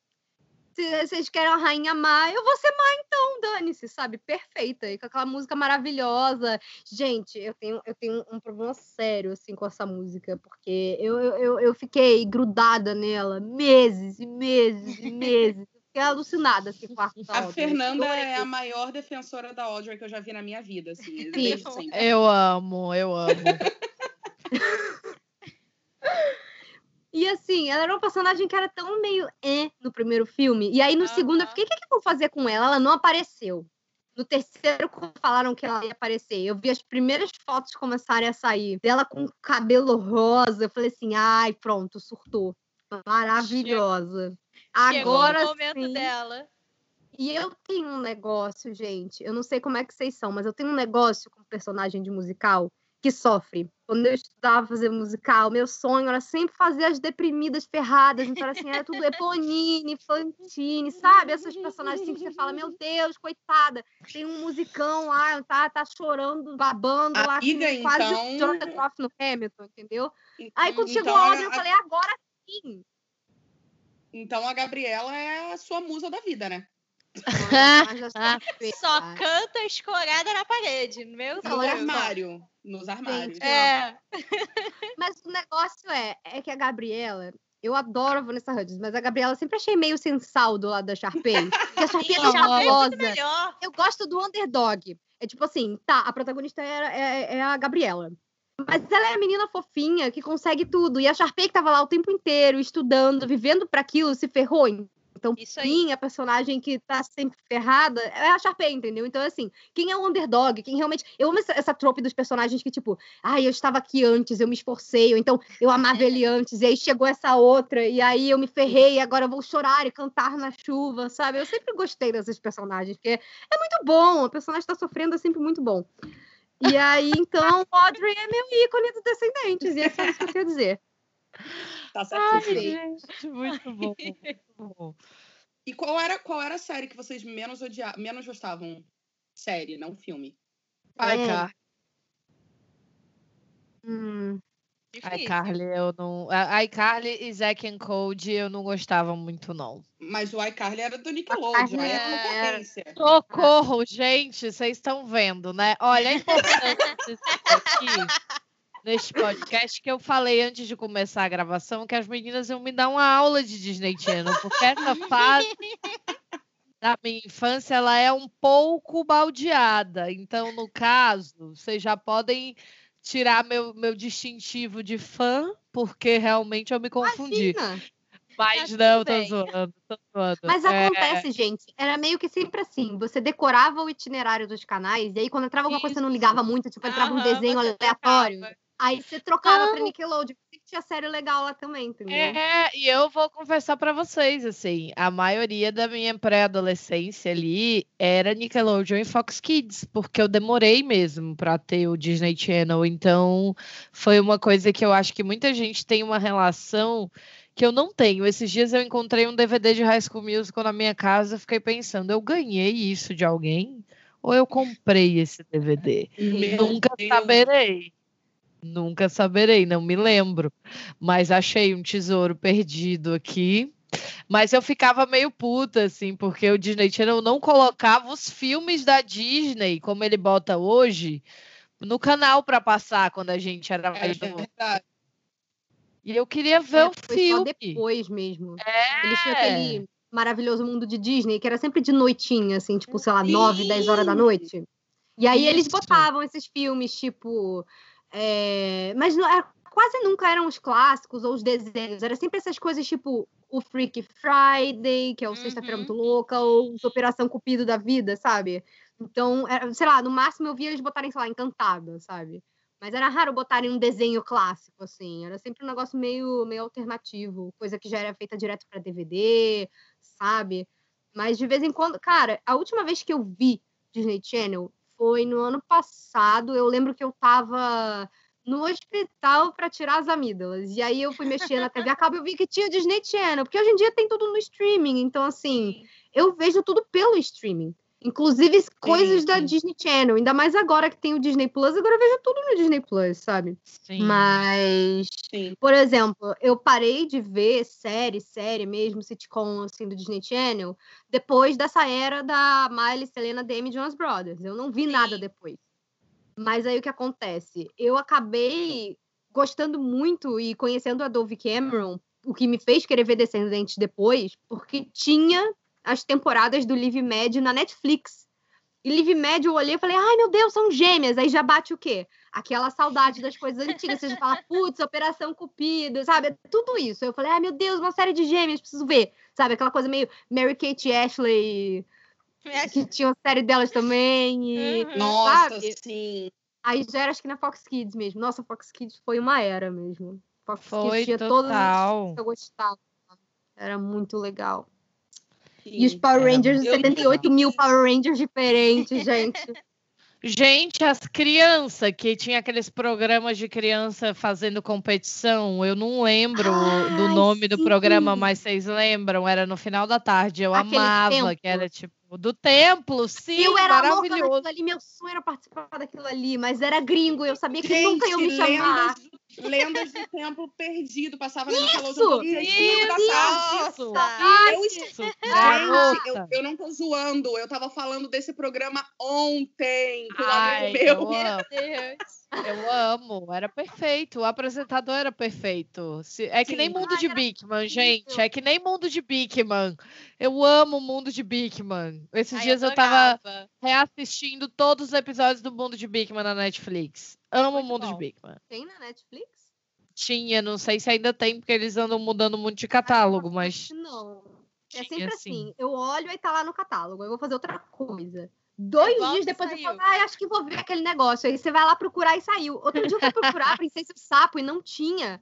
Se vocês querem a rainha má, eu vou ser má então, dane-se, sabe? Perfeita. E com aquela música maravilhosa. Gente, eu tenho, eu tenho um problema sério, assim, com essa música, porque eu, eu, eu- fiquei grudada nela meses e meses e meses. Eu Fiquei alucinada, assim, com a quarto da A. Fernanda é a maior defensora da Audrey que eu já vi na minha vida, assim. Eu amo, eu amo. E assim, ela era uma personagem que era tão meio é no primeiro filme. E aí no segundo eu fiquei, o que, que eu vou fazer com ela? Ela não apareceu. No terceiro, quando falaram que ela ia aparecer, eu vi as primeiras fotos começarem a sair dela com cabelo rosa. Eu falei assim: ai, pronto, surtou. Maravilhosa. Chegou Agora o momento sim. dela. E eu tenho um negócio, gente. Eu não sei como é que vocês são, mas eu tenho um negócio com personagem de musical que sofre. Quando eu estudava fazer musical, meu sonho era sempre fazer as deprimidas ferradas. Então, era assim, era tudo Eponine, Fantine, sabe? Essas personagens assim que você fala, meu Deus, coitada, tem um musicão lá, tá, tá chorando, babando lá, Amiga, com quase então- o Jonathan Groff no Hamilton, entendeu? Aí quando Então, chegou a Audrey, a- eu falei, agora sim. Então a Gabriela é a sua musa da vida, né? Ah, Só canta escorada na parede. Meu No Deus. só. armário. Nos armários. Gente, É. Mas o negócio é, é que a Gabriela, eu adoro a Vanessa Hudgens, mas a Gabriela sempre achei meio sensal do lado da Sharpay. Porque a Sharpay é famosa. muito melhor. Eu gosto do underdog. É tipo assim, tá, a protagonista é, é, é a Gabriela. Mas ela é a menina fofinha que consegue tudo. E a Sharpay que tava lá o tempo inteiro, estudando, vivendo para aquilo, se ferrou. Então, Isso aí. a personagem que tá sempre ferrada é a Sharpay, entendeu? Então, assim, quem é o underdog? Quem realmente. Eu amo essa, essa trope dos personagens que, tipo, ai, eu estava aqui antes, eu me esforcei, ou então eu amava ele antes, e aí chegou essa outra, e aí eu me ferrei, e agora eu vou chorar e cantar na chuva, sabe? Eu sempre gostei desses personagens, porque é muito bom, o personagem tá sofrendo é sempre muito bom. E aí, então, Audrey é meu ícone dos descendentes, e é só isso que eu quero dizer. Tá Ai, certíssimo. gente, muito bom. Muito bom. E qual era, qual era a série que vocês menos odiavam, menos gostavam? Série, não filme. Ai. Car... Hum, Ai. Carly, eu não. Ai, Carly e Zack and Cody eu não gostava muito, não. Mas o iCarly era do Nickelodeon, aí é- concorrência. Socorro, gente, vocês estão vendo, né? Olha, é importante dizer aqui neste podcast que eu falei antes de começar a gravação que as meninas iam me dar uma aula de Disney Channel, porque essa fase da minha infância ela é um pouco baldeada. Então, no caso, vocês já podem tirar meu, meu distintivo de fã, porque realmente eu me confundi. imagina. Mas Tá não, tô zoando, tô zoando. Mas É, acontece, gente. Era meio que sempre assim. Você decorava o itinerário dos canais, e aí quando entrava alguma coisa você não ligava muito, tipo, entrava um Aham, desenho você aleatório. Aí você trocava pra Não. Nickelodeon. porque Tinha série legal lá também, entendeu? É, e eu vou confessar pra vocês, assim, a maioria da minha pré-adolescência ali era Nickelodeon e Fox Kids, porque eu demorei mesmo pra ter o Disney Channel, então foi uma coisa que eu acho que muita gente tem uma relação que eu não tenho. Esses dias eu encontrei um DVD de High School Musical na minha casa, eu fiquei pensando, eu ganhei isso de alguém ou eu comprei esse DVD? Meu Nunca Deus. saberei. Nunca saberei, não me lembro. Mas achei um tesouro perdido aqui. Mas eu ficava meio puta, assim, porque o Disney Channel não colocava os filmes da Disney, como ele bota hoje, no canal para passar quando a gente era É mais novo. verdade. E eu queria ver É, o filme. depois mesmo. É. Eles tinham aquele maravilhoso mundo de Disney, que era sempre de noitinha, assim, tipo, sei lá, 9, 10 horas da noite. E aí eles Isso. botavam esses filmes, tipo. É, Mas não, era- quase nunca eram os clássicos ou os desenhos. Era sempre essas coisas, tipo, o Freak Friday, que é o Sexta-feira Uhum. Muito Louca, ou os Operação Cupido da Vida, sabe? Então, era- sei lá, no máximo eu via eles botarem, sei lá, Encantada, sabe? Mas era raro botarem um desenho clássico, assim. Era sempre um negócio meio, meio alternativo, coisa que já era feita direto para DVD, sabe? Mas de vez em quando, cara, a última vez que eu vi Disney Channel foi no ano passado. Eu lembro que eu tava no hospital para tirar as amígdalas. E aí eu fui mexer na TV a cabo e eu vi que tinha o Disney Channel, porque hoje em dia tem tudo no streaming. Então, assim, eu vejo tudo pelo streaming. Inclusive coisas da sim. Disney Channel. Ainda mais agora que tem o Disney Plus, agora eu vejo tudo no Disney Plus, sabe? Sim. Mas, por exemplo, eu parei de ver série, série mesmo, sitcom assim do Disney Channel, depois dessa era da Miley, Selena, Demi e Jonas Brothers. Eu não vi nada depois. Mas aí o que acontece? Eu acabei gostando muito e conhecendo a Dove Cameron, o que me fez querer ver Descendentes depois, porque tinha as temporadas do Live Med na Netflix. E Live Med eu olhei e falei, ai meu Deus, são gêmeas. Aí já bate o quê? Aquela saudade das coisas antigas. Você já fala, putz, Operação Cupido, sabe? É Tudo isso. Eu falei, ai meu Deus, uma série de gêmeas, preciso ver. Sabe? Aquela coisa meio Mary Kate e Ashley, que tinha uma série delas também. E, Uhum. Nossa, sabe? sim. Aí já era acho que na Fox Kids mesmo. Nossa, Fox Kids foi uma era mesmo. Fox Foi Kids tinha todas as total. que eu gostava. Era muito legal. E os sim. Power Era Rangers, muito 78 legal. mil Power Rangers diferentes, gente. Gente, as crianças que tinha aqueles programas de criança fazendo competição, eu não lembro do nome do programa, sim. mas vocês lembram? Era no final da tarde, eu Aquele amava, templo. que era tipo do templo, sim, eu era maravilhoso. ali, meu sonho era participar daquilo ali, mas era gringo, eu sabia que Gente, nunca iam me chamar. do, lendas do Templo Perdido passava Isso! Nickelodeon cinco da tarde. Isso, Ai, Eu, isso, Gente, eu, eu não tô zoando. Eu tava falando desse programa ontem com um Ai, amigo eu meu. amo. Deus. Eu amo, era perfeito. O apresentador era perfeito. Se- É que nem Sim. mundo Ai, de Bigman, gente. É que nem mundo de Bigman. Eu amo o mundo de Bigman. Esses Ai, dias eu tava adorava. reassistindo todos os episódios do mundo de Bigman na Netflix. Amo o mundo de bom. Bigman. Tem na Netflix? Tinha, não sei se ainda tem, porque eles andam mudando muito de catálogo, mas Não. É Tinha, sempre sim. assim. Eu olho e tá lá no catálogo. Eu vou fazer outra coisa. Dois igual dias depois eu saiu. falo, ah, acho que vou ver aquele negócio. Aí você vai lá procurar e saiu. Outro dia eu fui procurar Princesa e o Sapo e não tinha.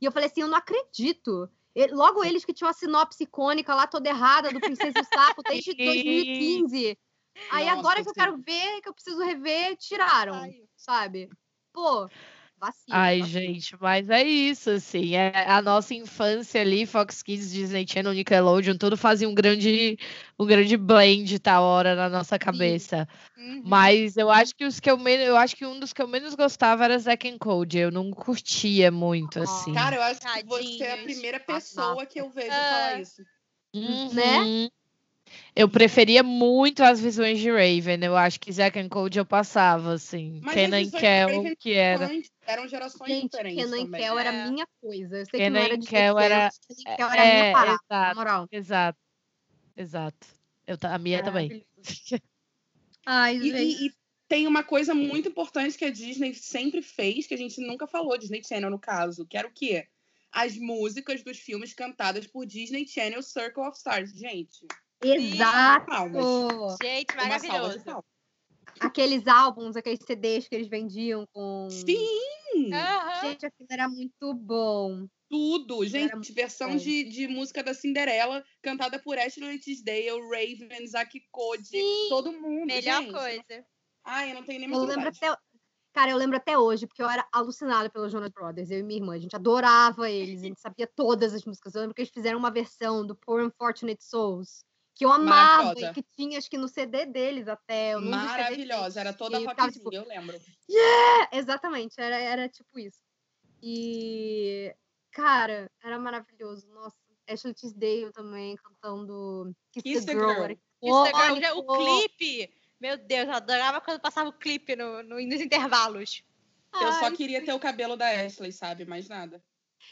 E eu falei assim, eu não acredito. Logo eles que tinham a sinopse icônica lá toda errada do Princesa e o Sapo desde 2015. Aí Nossa, agora que eu quero ver, que eu preciso rever, tiraram, Ai, sabe? Pô, vacilo. Ai, vacilo. gente, mas é isso, assim. É a nossa infância ali, Fox Kids, Disney Channel, Nickelodeon, tudo fazia um grande, um grande blend tal hora na nossa cabeça. uhum. Mas eu acho que os que eu menos, eu acho que um dos que eu menos gostava era Zack and Cody. Eu não curtia muito, assim. Cara, eu acho que você é a primeira pessoa que eu vejo Ah. falar isso. né? Eu preferia muito as visões de Raven. Eu acho que Zack and Cody eu passava, assim. Mas Kenan as visões de Kel, Raven que era. Eram gerações Gente, diferentes Kenan também. Kel era É. minha coisa. Eu sei que Kenan não e era de Kel era- Kenan era a minha É, parada, na exato, moral. exato. Exato. Eu, a minha também. Maravilhoso. Ai, E, gente. e- e tem uma coisa muito importante que a Disney sempre fez, que a gente nunca falou, Disney Channel no caso, que era o quê? As músicas dos filmes cantadas por Disney Channel Circle of Stars. Gente, Exato. palmas. Gente, maravilhoso. Aqueles álbuns, aqueles CDs que eles vendiam com. Sim! Aham. Gente, aquilo era muito bom. Tudo, gente. muito Versão bom. de, de música da Cinderela, cantada por Ashley Tisdale, Raven, Zack Cody, Sim, todo mundo. Melhor gente. coisa. Ai, eu não tenho nem Eu lembro até. Cara, eu lembro até hoje, porque eu era alucinada pelos Jonas Brothers, eu e minha irmã. A gente adorava eles, a gente sabia todas as músicas. Eu lembro que eles fizeram uma versão do Poor Unfortunate Souls, que eu amava e que tinha, acho que no CD deles até. Maravilhosa, deles. era toda ficava, rockzinha, tipo, eu lembro. É, exatamente, era, era tipo isso. E, cara, era maravilhoso. Nossa, Ashley Tisdale também cantando Kiss, Kiss the the Girl. Girl. era Instagram, icônico. o clipe. Meu Deus, eu adorava quando passava o clipe no, no- nos intervalos. Eu só Ai, queria ter o cabelo da Ashley, sabe? Mais nada.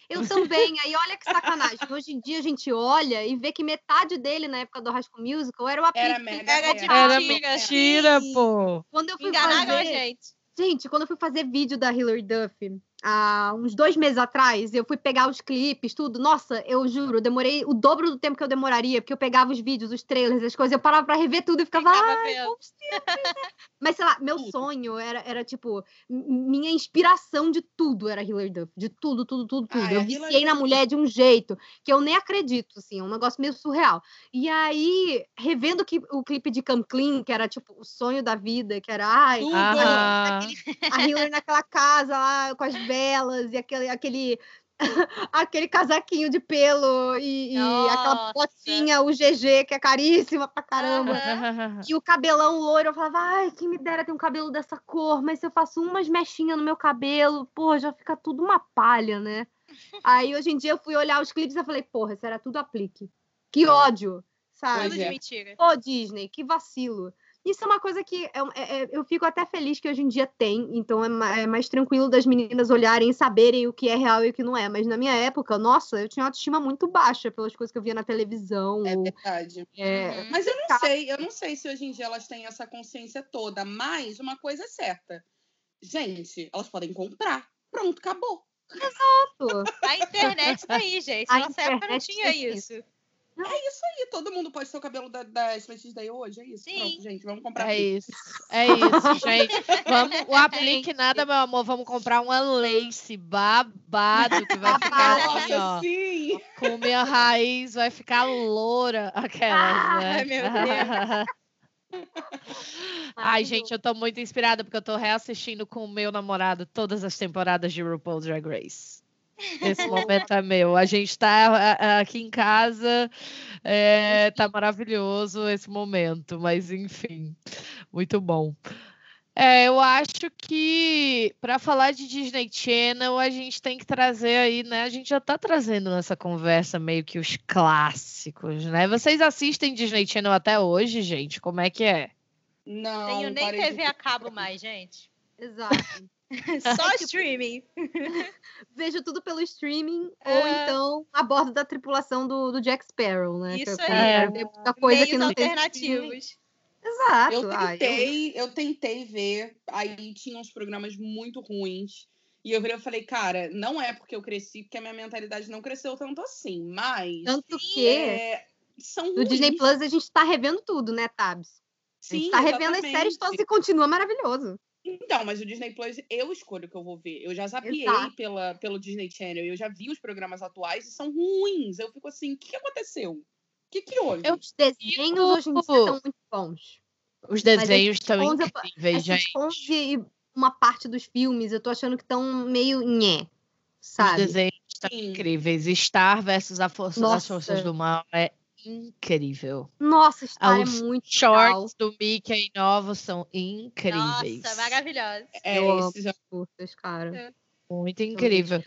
Eu também. Aí olha que sacanagem. Hoje em dia a gente olha e vê que metade dele na época do High School Musical era o apelido. Era mega Era de Era mentira, pô. Quando eu fui Enganaram a fazer... gente. Gente, quando eu fui fazer vídeo da Hilary Duff, há uns dois meses atrás, eu fui pegar os clipes, tudo. Nossa, eu juro, eu demorei o dobro do tempo que eu demoraria, porque eu pegava os vídeos, os trailers, as coisas, eu parava pra rever tudo e ficava. Ficava Ai, vendo." bons tempos, né?" Mas sei lá, meu sonho era, era tipo, minha inspiração de tudo era Hilary Duff, de tudo, tudo, tudo, tudo. Ah, eu a viciei Hilary na mulher de um jeito que eu nem acredito, assim, é um negócio meio surreal. E aí, revendo que, o clipe de Come Clean, que era tipo o sonho da vida, que era, ai, Tudo. Aham. a Hillary naquela casa lá com as velas e aquele aquele aquele casaquinho de pelo e, e aquela potinha, o GG, que é caríssima pra caramba. E o cabelão loiro, eu falava, ai, quem me dera ter um cabelo dessa cor, mas se eu faço umas mechinhas no meu cabelo, pô, já fica tudo uma palha, né? Aí hoje em dia eu fui olhar os clipes e falei, porra, isso era tudo aplique. Que ódio, sabe? Tudo de é. mentira. Ô, Disney, que vacilo. Isso é uma coisa que é- é- é- eu fico até feliz que hoje em dia tem, então é, é mais tranquilo das meninas olharem e saberem o que é real e o que não é. Mas na minha época, nossa, eu tinha uma autoestima muito baixa pelas coisas que eu via na televisão. É ou, verdade. é, Uhum. Mas eu não sei, eu não sei se hoje em dia elas têm essa consciência toda, mas uma coisa é certa. Gente, elas podem comprar. Pronto, acabou. A internet tá aí, gente. A Nossa época não tinha tem isso. E todo mundo pode ser o cabelo da, da Ashley Day hoje, é isso? Sim. Pronto, gente, vamos comprar É tudo. isso, é isso, gente. Vamos, o aplique nada, meu amor. Vamos comprar uma lace babado que vai ficar assim, Nossa, ó. sim! Com minha raiz, vai ficar loura aquelas, né? Ai, meu Deus. Ai, gente, eu tô muito inspirada porque eu tô reassistindo com o meu namorado todas as temporadas de RuPaul's Drag Race. Esse momento é meu. A gente tá a- aqui em casa, é, tá maravilhoso esse momento, mas enfim, muito bom. É, eu acho que para falar de Disney Channel, a gente tem que trazer aí, né? A gente já tá trazendo nessa conversa meio que os clássicos, né? Vocês assistem Disney Channel até hoje, gente? Como é que é? Não, Tenho nem parei de- TV a cabo mais, gente. Exato. Só streaming. Vejo tudo pelo streaming, ou É. então a bordo da tripulação do, do Jack Sparrow, né? que Isso eu aí. ver muita coisa que Meios não tem alternativos. Exato. Eu ah, eu- tentei, eu tentei ver, aí tinha uns programas muito ruins. E eu virei e falei, cara, não é porque eu cresci, porque a minha mentalidade não cresceu tanto assim, mas. Tanto que é, são no. Disney Plus a gente tá revendo tudo, né, Tabs? A gente Sim, tá revendo as exatamente. séries todas e continua maravilhoso. Então, mas o Disney Plus eu escolho o que eu vou ver. Eu já zapiei Exato. pela, pelo Disney Channel, eu já vi os programas atuais e são ruins. Eu fico assim, o que, aconteceu? O que, que houve? Os desenhos hoje em dia estão muito bons. Os Mas desenhos estão incríveis, gente. e uma parte dos filmes, eu tô achando que estão meio nhé, Os sabe? desenhos estão incríveis. Star versus a Força das Nossa. Forças do Mal é incrível. Nossa, Star é Os muito legal. Shorts do Mickey novos são incríveis. Nossa, maravilhosa. É, eu esses Curtas, cara. Muito incrível.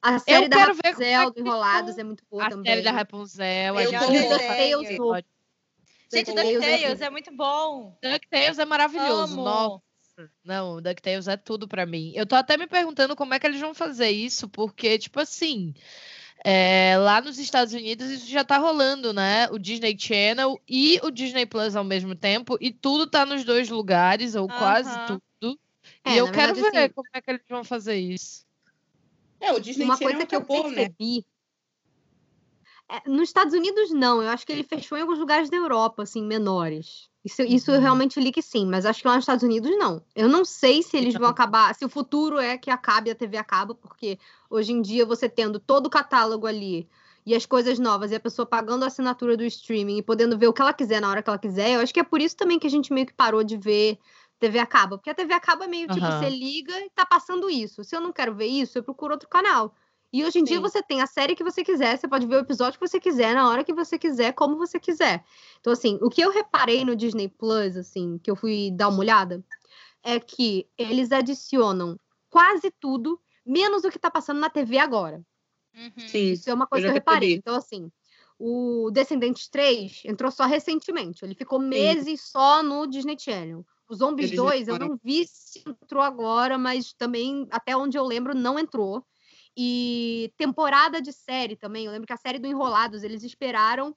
A série da quero ver como é Rapunzel, que do Enrolados, é muito boa a também. série da Rapunzel, a Eu novo. episódio. Gente, DuckTales é é muito bom. DuckTales é maravilhoso. Amo. Nossa, não, DuckTales é tudo pra mim. Eu tô até me perguntando como é que eles vão fazer isso, porque, tipo assim, é, lá nos Estados Unidos isso já tá rolando, né? O Disney Channel e o Disney Plus ao mesmo tempo, e tudo tá nos dois lugares, ou quase Aham. tudo. É, e eu quero verdade, ver assim, como é que eles vão fazer isso. É, o Disney Uma Channel coisa que eu né? percebi. É, nos Estados Unidos, não. Eu acho que ele fechou em alguns lugares da Europa, assim, menores. Isso, isso eu Uhum. realmente li que sim, mas acho que lá nos Estados Unidos não. Eu não sei se eles vão Não. acabar, se o futuro é que acabe a TV acaba, porque hoje em dia você tendo todo o catálogo ali e as coisas novas e a pessoa pagando a assinatura do streaming e podendo ver o que ela quiser na hora que ela quiser, eu acho que é por isso também que a gente meio que parou de ver TV acaba, porque a TV acaba é meio tipo, Aham. você liga e tá passando isso. Se eu não quero ver isso, eu procuro outro canal. E hoje em dia Sim. você tem a série que você quiser, você pode ver o episódio que você quiser, na hora que você quiser, como você quiser. Então, assim, o que eu reparei no Disney Plus, assim, que eu fui dar uma olhada, é que eles adicionam quase tudo, menos o que tá passando na TV agora. Uhum. Sim. Isso é uma coisa já que eu reparei. Então, assim, o Descendentes 3 entrou só recentemente. Ele ficou meses só no Disney Channel. O Zombies Eles 2, eu não vi se entrou agora, mas também, até onde eu lembro, não entrou. E temporada de série também. Eu lembro que a série do Enrolados, eles esperaram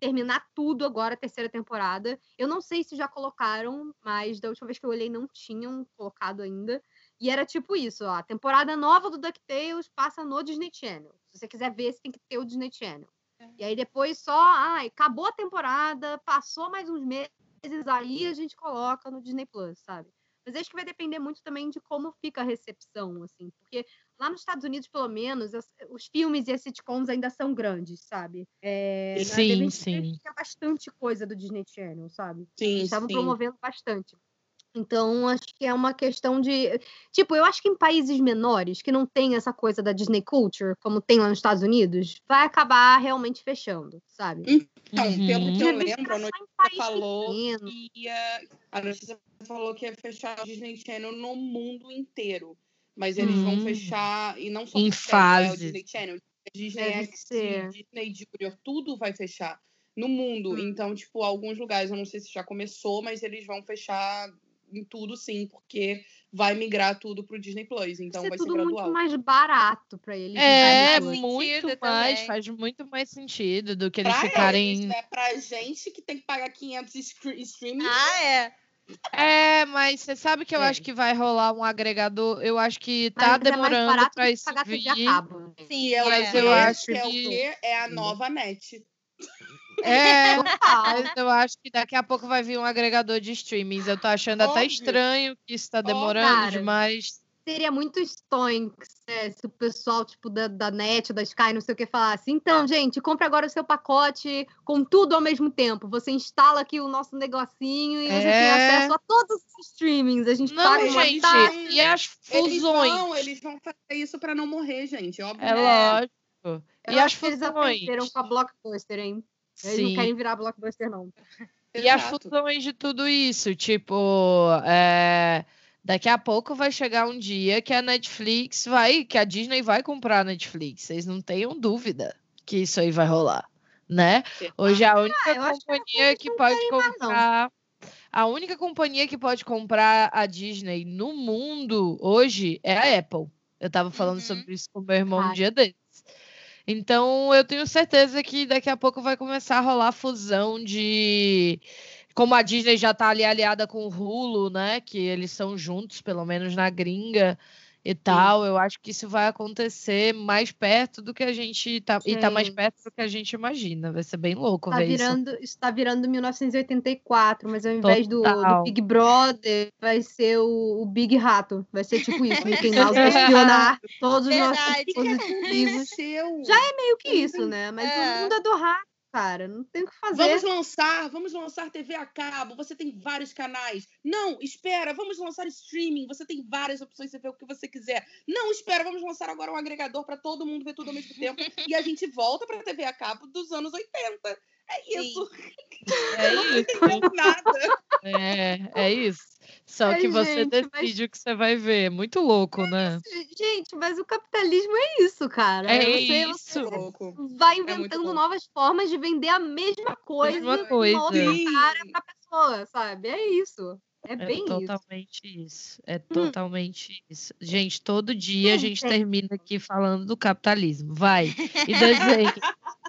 terminar tudo agora, a terceira temporada. Eu não sei se já colocaram, mas da última vez que eu olhei não tinham colocado ainda. E era tipo isso, ó, a temporada nova do DuckTales passa no Disney Channel. Se você quiser ver, você tem que ter o Disney Channel. É. E aí depois só, ai, acabou a temporada, passou mais uns meses, aí a gente coloca no Disney Plus, sabe? Mas acho que vai depender muito também de como fica a recepção, assim, porque lá nos Estados Unidos, pelo menos, os filmes e as sitcoms ainda são grandes, sabe? É, Sim, sim. Tinha bastante coisa do Disney Channel, sabe? Sim, Eles estavam sim. promovendo bastante. Então, acho que é uma questão de. Tipo, eu acho que em países menores, que não tem essa coisa da Disney Culture, como tem lá nos Estados Unidos, vai acabar realmente fechando, sabe? Então, pelo que eu Devia lembro, a notícia falou pequeno. que ia, a notícia falou que ia fechar o Disney Channel no mundo inteiro. Mas eles vão Hum. fechar, e não só Em porque é o. Disney Channel, Disney XD, ser. Disney Junior, tudo vai fechar no mundo. Hum. Então, tipo, alguns lugares, eu não sei se já começou, mas eles vão fechar em tudo sim, porque vai migrar tudo pro Disney Plus. Então vai é ser tudo gradual. muito mais barato pra eles. É, tudo. muito mais, também. faz muito mais sentido do que eles Pra ficarem. eles, né? Pra gente que tem que pagar 500 stre- streaming. Ah, é. É, mas você sabe que eu É. acho que vai rolar um agregador. Eu acho que Mas tá é mais demorando do que isso pagar vir. cabo. né? Sim, é o Mas quê? eu acho que é o que- quê? É a nova net. É, mas eu acho que daqui a pouco vai vir um agregador de streamings. Eu tô achando até Óbvio. estranho que isso tá demorando demais. Seria muito stonks né, se o pessoal, tipo, da, da net, da Sky, não sei o que, falasse. Então, gente, compre agora o seu pacote com tudo ao mesmo tempo. Você instala aqui o nosso negocinho e você tem É. acesso a todos os streamings. A gente Não, paga uma gente, taxa. e as Eles fusões? vão, eles vão fazer isso pra não morrer, gente. Óbvio. É né? lógico. Eu E as que eles fusões? aprenderam com a Blockbuster, hein? Eles não Sim. querem virar Blockbuster, não. E as Exato. fusões de tudo isso, tipo, é, daqui a pouco vai chegar um dia que a Netflix vai, que a Disney vai comprar a Netflix. Vocês não tenham dúvida que isso aí vai rolar, né? Hoje a única Ah, acho que companhia que pode comprar, a única companhia que pode comprar a Disney no mundo hoje é a Apple. Eu tava falando Uhum. sobre isso com meu irmão um Cara. dia desses. Então, eu tenho certeza que daqui a pouco vai começar a rolar fusão de. Como a Disney já tá ali aliada com o Hulu, né? Que eles são juntos, pelo menos na gringa e tal. Eu acho que isso vai acontecer mais perto do que a gente tá. E tá mais perto do que a gente imagina. Vai ser bem louco Tá ver isso. virando, isso tá virando 1984, mas ao invés do, do. Big Brother, vai ser o, o Big Rato. Vai ser tipo isso, Mickey Mouse vai espionar todos os nossos dispositivos. Já é meio que isso, né? Mas É. o mundo é do rato, cara. Não tem o que fazer. Vamos lançar, vamos lançar TV a cabo. Você tem vários canais. Não, espera, vamos lançar streaming. Você tem várias opções, você vê o que você quiser. Não, espera, vamos lançar agora um agregador para todo mundo ver tudo ao mesmo tempo. e a gente volta para TV a cabo dos anos 80. É isso. É isso. nada. É, é isso. Só Ai, que você gente, mas- decide o que você vai ver. É Muito louco, né? Gente, mas o capitalismo é isso, cara. É você, isso. você vai muito inventando bom. novas formas de vender a mesma coisa, Mesma coisa. outra cara pra pessoa, sabe? É isso. É É bem isso. Hum. totalmente isso. É totalmente isso. Gente, todo dia a gente tem. termina aqui falando do capitalismo. Vai. E desenho.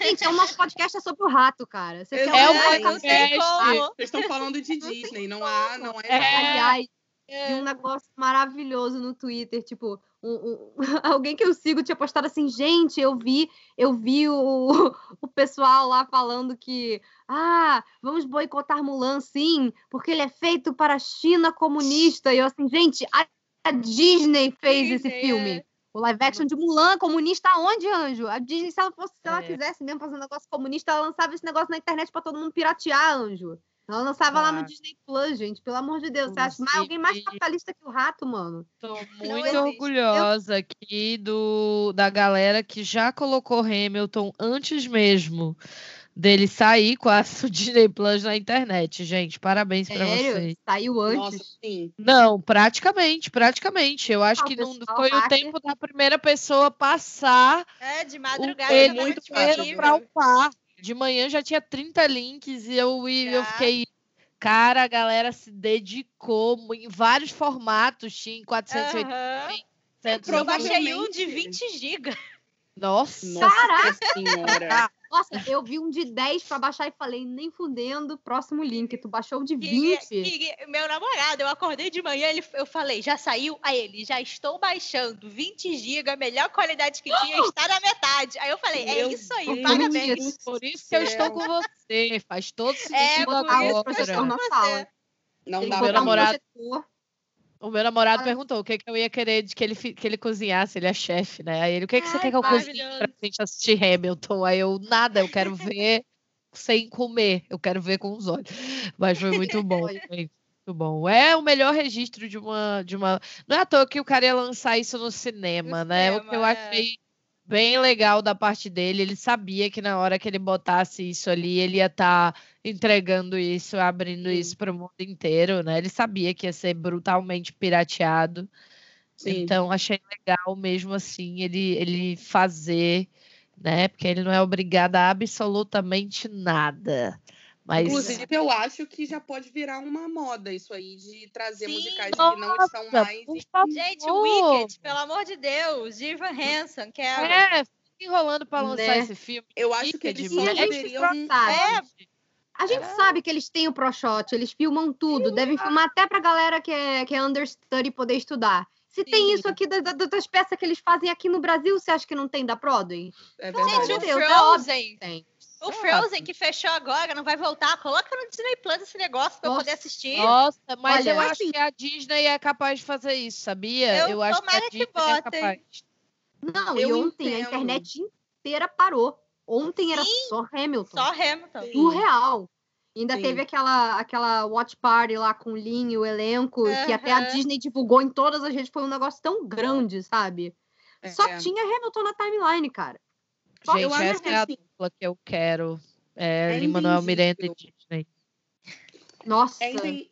Gente, é o nosso podcast é sobre o rato, cara. Você É um o tem como. Vocês estão falando de Disney, não há, não é. É. Aliás, É. vi um negócio maravilhoso no Twitter, tipo, um- um- alguém que eu sigo tinha postado assim, gente, eu vi, eu vi o, o pessoal lá falando que, ah, vamos boicotar Mulan, sim, porque ele é feito para a China comunista. E eu assim, gente, a, a Disney fez esse Disney, filme. é. O live action de Mulan, comunista aonde, Anjo? A Disney, se ela fosse, se ela É. quisesse mesmo fazer um negócio comunista, ela lançava esse negócio na internet pra todo mundo piratear, Anjo. Ela lançava lá no Claro. Disney Plus, gente. Pelo amor de Deus. Você acha mais, alguém mais Inclusive- capitalista que o rato, mano? Tô muito orgulhosa aqui do, da galera que já colocou Hamilton antes mesmo dele sair com a Disney Plus na internet, gente. Parabéns pra vocês. Saiu antes? Nossa, sim. Não, praticamente, praticamente. Eu acho Ah, o que não foi o tempo da primeira pessoa passar É, de o madrugada. ele tava muito pra upar. De manhã já tinha 30 links e eu, e eu fiquei. Cara, a galera se dedicou em vários formatos. Tinha em 480. Aham. 700, Eu baixei um de 20 GB. Nossa! Nossa senhora. Nossa, eu vi um de 10 pra baixar e falei, nem fudendo, próximo link. Tu baixou um de Kig, 20. Kig, meu namorado, eu acordei de manhã, ele, eu falei, já saiu? Aí ele, já estou baixando 20 GB, a melhor qualidade que tinha está na metade. Aí eu falei, é Meu isso aí, Deus parabéns. Por isso que eu estou com você. Faz todo sentido É, por botar isso o que eu projetor estou na com sala. você. Não Tem dá meu um namorado- projetor. O meu namorado Ah. perguntou o que, que eu ia querer de que ele, que ele cozinhasse, ele é chefe, né? Aí ele, o que, que você Ai, quer que eu cozinhe pra gente assistir Hamilton? Aí eu, nada, eu quero ver sem comer, eu quero ver com os olhos. Mas foi muito bom, gente. Muito bom. É o melhor registro de uma, de uma. Não é à toa que o cara ia lançar isso no cinema, No né? o que eu cinema, é. Bem legal da parte dele. Ele sabia que na hora que ele botasse isso ali, ele ia estar entregando isso, abrindo Sim. isso para o mundo inteiro, né? Ele sabia que ia ser brutalmente pirateado. Sim. Então achei legal mesmo assim ele, ele fazer, né? Porque ele não é obrigado a absolutamente nada. Mas Inclusive, eu acho que já pode virar uma moda isso aí, de trazer Sim. musicais que não estão Nossa, mais. Gente, o Wicked, pelo amor de Deus, Diva Hanson, quero. É, fica enrolando para lançar Né? esse filme. Eu acho que Wicked, eles E só a gente poderiam. sabe. É. A gente sabe que eles têm o ProShot, eles filmam tudo, devem filmar até pra galera que é, que é understudy poder estudar. Se tem isso aqui da- da- das peças que eles fazem aqui no Brasil, você acha que não tem da Broadway? É verdade. Gente, de o Deus, é Frozen. tem. O Frozen que fechou agora, não vai voltar. Coloca no Disney Plus esse negócio pra eu Nossa. poder assistir. Nossa, mas Olha, eu acho assim- que a Disney é capaz de fazer isso, sabia? Eu acho que a tomara que Disney é capaz. Não, Eu e ontem a entendo. internet inteira parou. Ontem era Sim, só Hamilton. Só Hamilton. Surreal. Ainda Sim. teve aquela, aquela watch party lá com o Lin e o elenco, que até a. Disney divulgou em todas as redes. Foi um negócio tão grande, sabe? Só É. tinha Hamilton na timeline, cara. Só Gente, essa é a assim- dupla que eu quero. É, É Lin-Manuel Miranda e. Disney. Nossa. É, enten-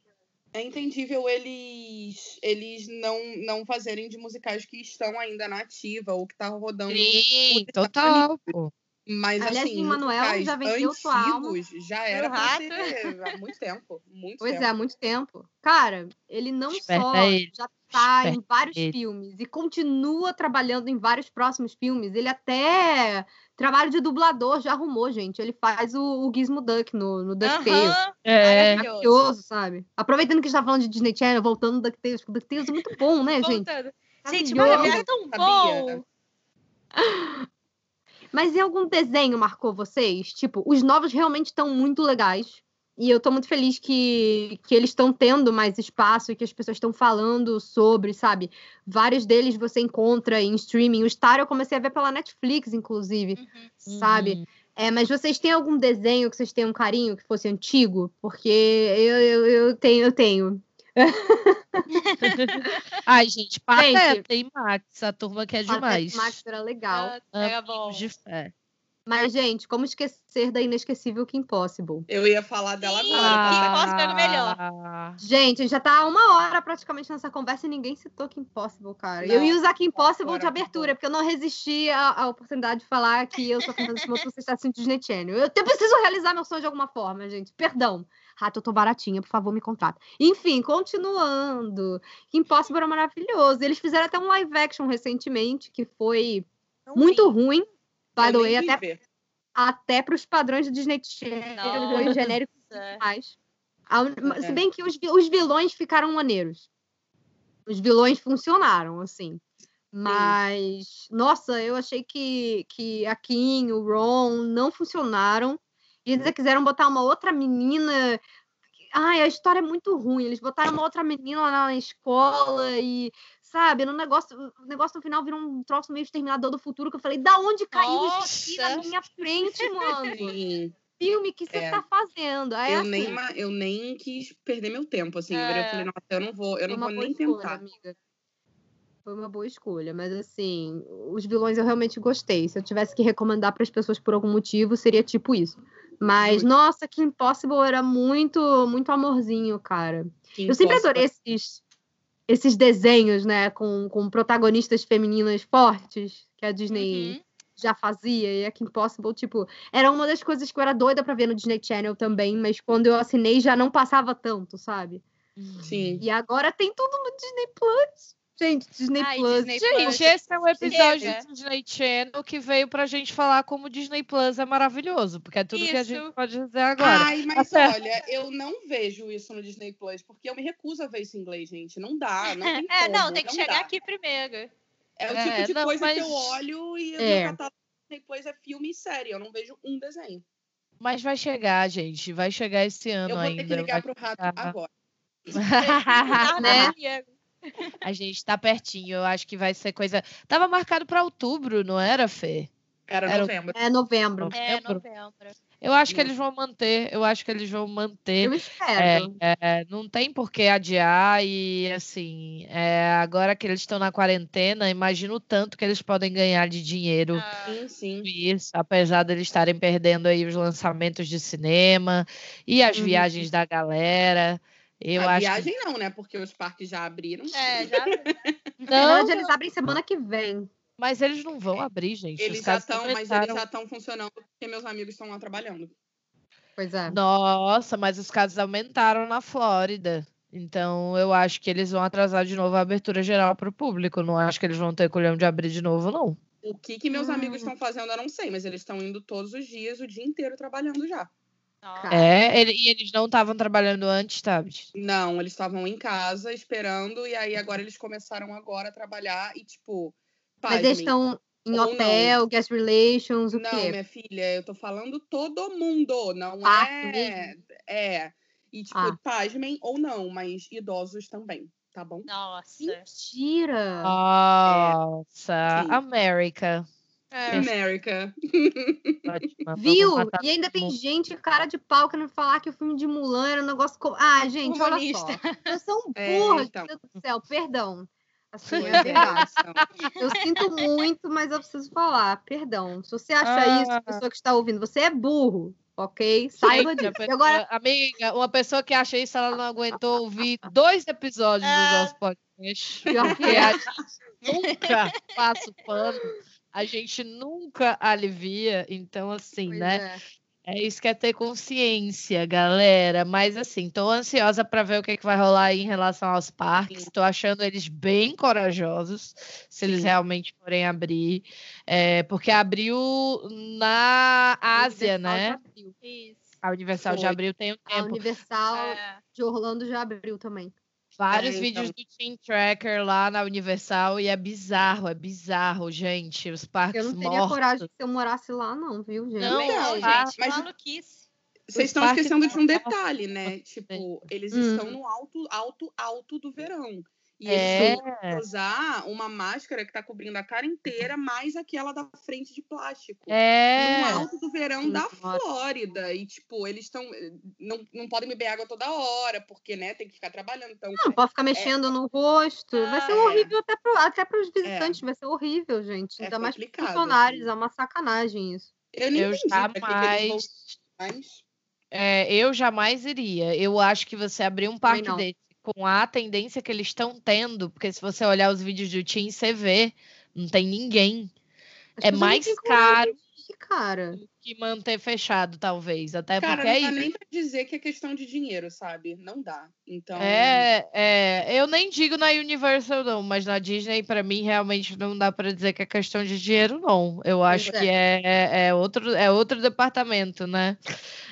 é entendível eles, eles não, não fazerem de musicais que estão ainda na ativa ou que tá rodando. Sim, total, pô. Mas Aliás, assim, Lin-Manuel musicais já vendeu sua alma. antigos já era pra rato. ter há muito tempo. Muito Pois tempo. é, há muito tempo. Cara, ele não Esperta só ele, já tá em vários ele. filmes e continua trabalhando em vários próximos filmes. Ele até trabalho de dublador já arrumou, gente. Ele faz o, o Gizmo Duck no, no DuckTales. Aham, É, maravilhoso. Sabe? Aproveitando que a gente tá falando de Disney Channel, voltando no DuckTales, porque o DuckTales é muito bom, né, gente? Voltando. Gente, Maravilhoso. maravilhoso, é tão bom. Mas e algum desenho marcou vocês? Tipo, os novos realmente estão muito legais. E eu tô muito feliz que, que eles estão tendo mais espaço e que as pessoas estão falando sobre, sabe? Vários deles você encontra em streaming. O Star eu comecei a ver pela Netflix, inclusive, Uhum. sabe? Uhum. É, mas vocês têm algum desenho que vocês tenham um carinho que fosse antigo? Porque eu, eu, eu tenho, eu tenho. Ai, gente, Pateta e Max, a turma que é Pateta demais. Max era legal. Ah, Era bom. De fé. Mas, gente, como esquecer da inesquecível Kim Possible? Eu ia falar dela Sim. agora. Posso pegar o melhor. Ah, Gente, já tá uma hora praticamente nessa conversa e ninguém citou Kim Possible, cara. eu Não, ia usar Kim Possible agora de abertura, porque eu não resisti à, à oportunidade de falar que eu sou Fernanda Simão você está assistindo Disney Channel. Eu, eu preciso realizar meu sonho de alguma forma, gente. Perdão. Rato, eu tô baratinha, por favor, me contrata. Enfim, continuando. Kim Possible era maravilhoso. Eles fizeram até um live action recentemente, que foi Não muito vi. ruim. By the way, até, ver. até pros padrões do Disney Channel, foi genérico mais. A un- É. Se bem que os, os vilões ficaram maneiros. Os vilões funcionaram, assim. Mas, nossa, eu achei que, que a Kim, o Ron não funcionaram. E eles quiseram botar uma outra menina. Ai, a história é muito ruim. Eles botaram uma outra menina lá na escola e, sabe, no negócio, o negócio no final virou um troço meio exterminador do futuro que eu falei, da onde caiu isso aqui na Nossa. minha frente, mano? Sim. Filme que você É. tá fazendo. Aí, eu, assim, nem, eu nem quis perder meu tempo, assim. É. Eu falei, nossa, eu não vou, eu Foi não vou nem escolha, tentar. amiga. Foi uma boa escolha, mas assim, os vilões eu realmente gostei. Se eu tivesse que recomendar para as pessoas por algum motivo, seria tipo isso. Mas, Muito. nossa, que Impossible era muito, muito amorzinho, cara. Eu sempre adorei esses, esses desenhos, né, com, com protagonistas femininas fortes, que a Disney Uhum. já fazia, e a Kim Possible, tipo, era uma das coisas que eu era doida pra ver no Disney Channel também, mas quando eu assinei já não passava tanto, sabe? Sim. E agora tem tudo no Disney Plus. Gente, Disney Ai, Plus. Disney Gente, Plus. esse é um episódio Chega. do Disney Channel que veio pra gente falar como o Disney Plus é maravilhoso, porque é tudo que a Isso. gente pode dizer agora. Ai, mas Tá olha, eu não vejo isso no Disney Plus, porque eu me recuso a ver isso em inglês, gente. Não dá, não tem É, não, tem que não chegar dá. aqui primeiro. É o É, tipo de não, coisa que eu mas- olho e o É. meu catálogo do Disney Plus é filme e série. Eu não vejo um desenho. Mas vai chegar, gente. Vai chegar esse ano Eu vou ainda. ter que ligar vai pro rato chegar. agora. Ah, Né? A gente tá pertinho. Eu acho que vai ser coisa. Tava marcado pra outubro, não era, Fê? Era, Era novembro. É novembro. É, Novembro? novembro. Eu acho que eles vão manter. Eu acho que eles vão manter. Eu É, espero. é, não tem por que adiar e assim, é, agora que eles estão na quarentena, imagino o tanto que eles podem ganhar de dinheiro Ah, Sim, sim. com isso, apesar de eles estarem perdendo aí os lançamentos de cinema e as Uhum. viagens da galera. Eu a acho viagem não, né? Porque os parques já abriram. é, já. que verdade, não, eles abrem semana que vem. mas eles não vão abrir, gente. Eles Os já estão, mas eles já estão funcionando porque meus amigos estão lá trabalhando. Pois é. Nossa, mas os casos aumentaram na Flórida. Então, eu acho que eles vão atrasar de novo a abertura geral para o público. Não acho que eles vão ter colhão de abrir de novo, não. O que, que meus Hum. amigos estão fazendo, eu não sei, mas eles estão indo todos os dias, o dia inteiro trabalhando já. Nossa. É, ele- e eles não estavam trabalhando antes, Tabs? Não, eles estavam em casa esperando, e aí agora eles começaram agora a trabalhar e, tipo, Mas eles estão em Ou não. hotel, guest relations, o Não, quê? minha filha, eu tô falando todo mundo, não Parque é. mesmo? É. E, tipo, Ah. pasmem ou não, mas idosos também, tá bom? Nossa. Mentira! Nossa, Sim. América. É. América. Ótima, vamos Viu? E ainda tem gente, cara de pau, querendo falar que o filme de Mulan era um negócio. Co... Ah, gente, olha só. Vocês são É, burras, então. meu Deus do céu, perdão. Assim, é é, verdade. Eu sinto muito, mas eu preciso falar. Perdão. Se você acha isso, Ah. pessoa que está ouvindo, você é burro, ok? Saiba disso. E pessoa- agora, Amiga, uma pessoa que acha isso, ela não aguentou ouvir dois episódios do Ah. nosso podcast. pior que é. a gente nunca passa o pano, a gente nunca alivia. Então, assim, Pois né? é. É isso que é ter consciência, galera. Mas assim, tô ansiosa para ver o que, que vai rolar aí em relação aos parques. Sim. Tô achando eles bem corajosos, se eles Sim. realmente forem abrir. É, porque abriu na Ásia, Universal já né? Isso. A Universal já Foi. abriu tem um A tempo. Universal É. de Orlando já abriu também. Vários É, vídeos então. do Team Tracker lá na Universal e é bizarro, é bizarro, gente. Os parques Eu não teria mortos. coragem se eu morasse lá, não, viu, gente? Não, Não, gente, Mas- maluquice. Vocês Os estão esquecendo de um mortos. detalhe, né? Tipo, eles Hum. estão no alto, alto, alto do verão. E É. eles usar uma máscara que tá cobrindo a cara inteira, mais aquela da frente de plástico. É. No alto do verão da Nossa. Flórida. E, tipo, eles estão. Não, não podem beber água toda hora, porque, né, tem que ficar trabalhando. Então, Não, pode ficar mexendo no rosto. Vai ser Ah, é. horrível até, pro, até pros visitantes. Vai ser horrível, gente. É Ainda mais pros complicado, funcionários. assim. É uma sacanagem isso. eu nem Eu entendi pra que que eles jamais. vão mais. É, eu jamais iria. Eu acho que você abrir um parque desse com a tendência que eles estão tendo, porque se você olhar os vídeos do Team, você vê, não tem ninguém. As É não mais caro de ir, cara. Que manter fechado, talvez. Até Cara, porque não é dá isso. nem pra dizer que é questão de dinheiro, sabe? Não dá. Então. É, é, eu nem digo na Universal não, mas na Disney pra mim realmente não dá pra dizer que é questão de dinheiro não. Eu acho é. que é, é outro é outro departamento, né?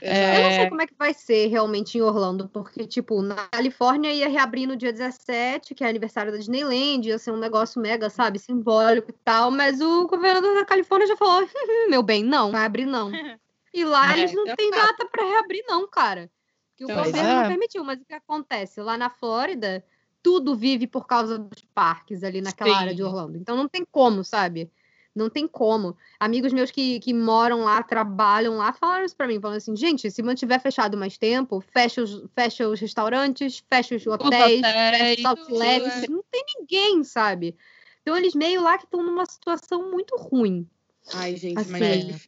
Eu exato. não sei como é que vai ser realmente em Orlando, porque, tipo, na Califórnia ia reabrir no dia 17, que é aniversário da Disneyland, ia ser um negócio mega, sabe, simbólico e tal, mas o governador da Califórnia já falou, meu bem, não, vai abrir não. E lá É, eles não então têm tá. data para reabrir não, cara. Que o Pois governo é. não permitiu, mas o que acontece? Lá na Flórida, tudo vive por causa dos parques ali naquela área de Sim. Orlando. Então não tem como, sabe? Não tem como. Amigos meus que, que moram lá, trabalham lá, falaram isso pra mim. Falando assim, gente, se mantiver fechado mais tempo, fecha os, fecha os restaurantes, fecha os hotéis, hotéis, fecha os outlets. é. Não tem ninguém, sabe? Então eles meio lá que estão numa situação muito ruim. Ai, gente, mas Assim, é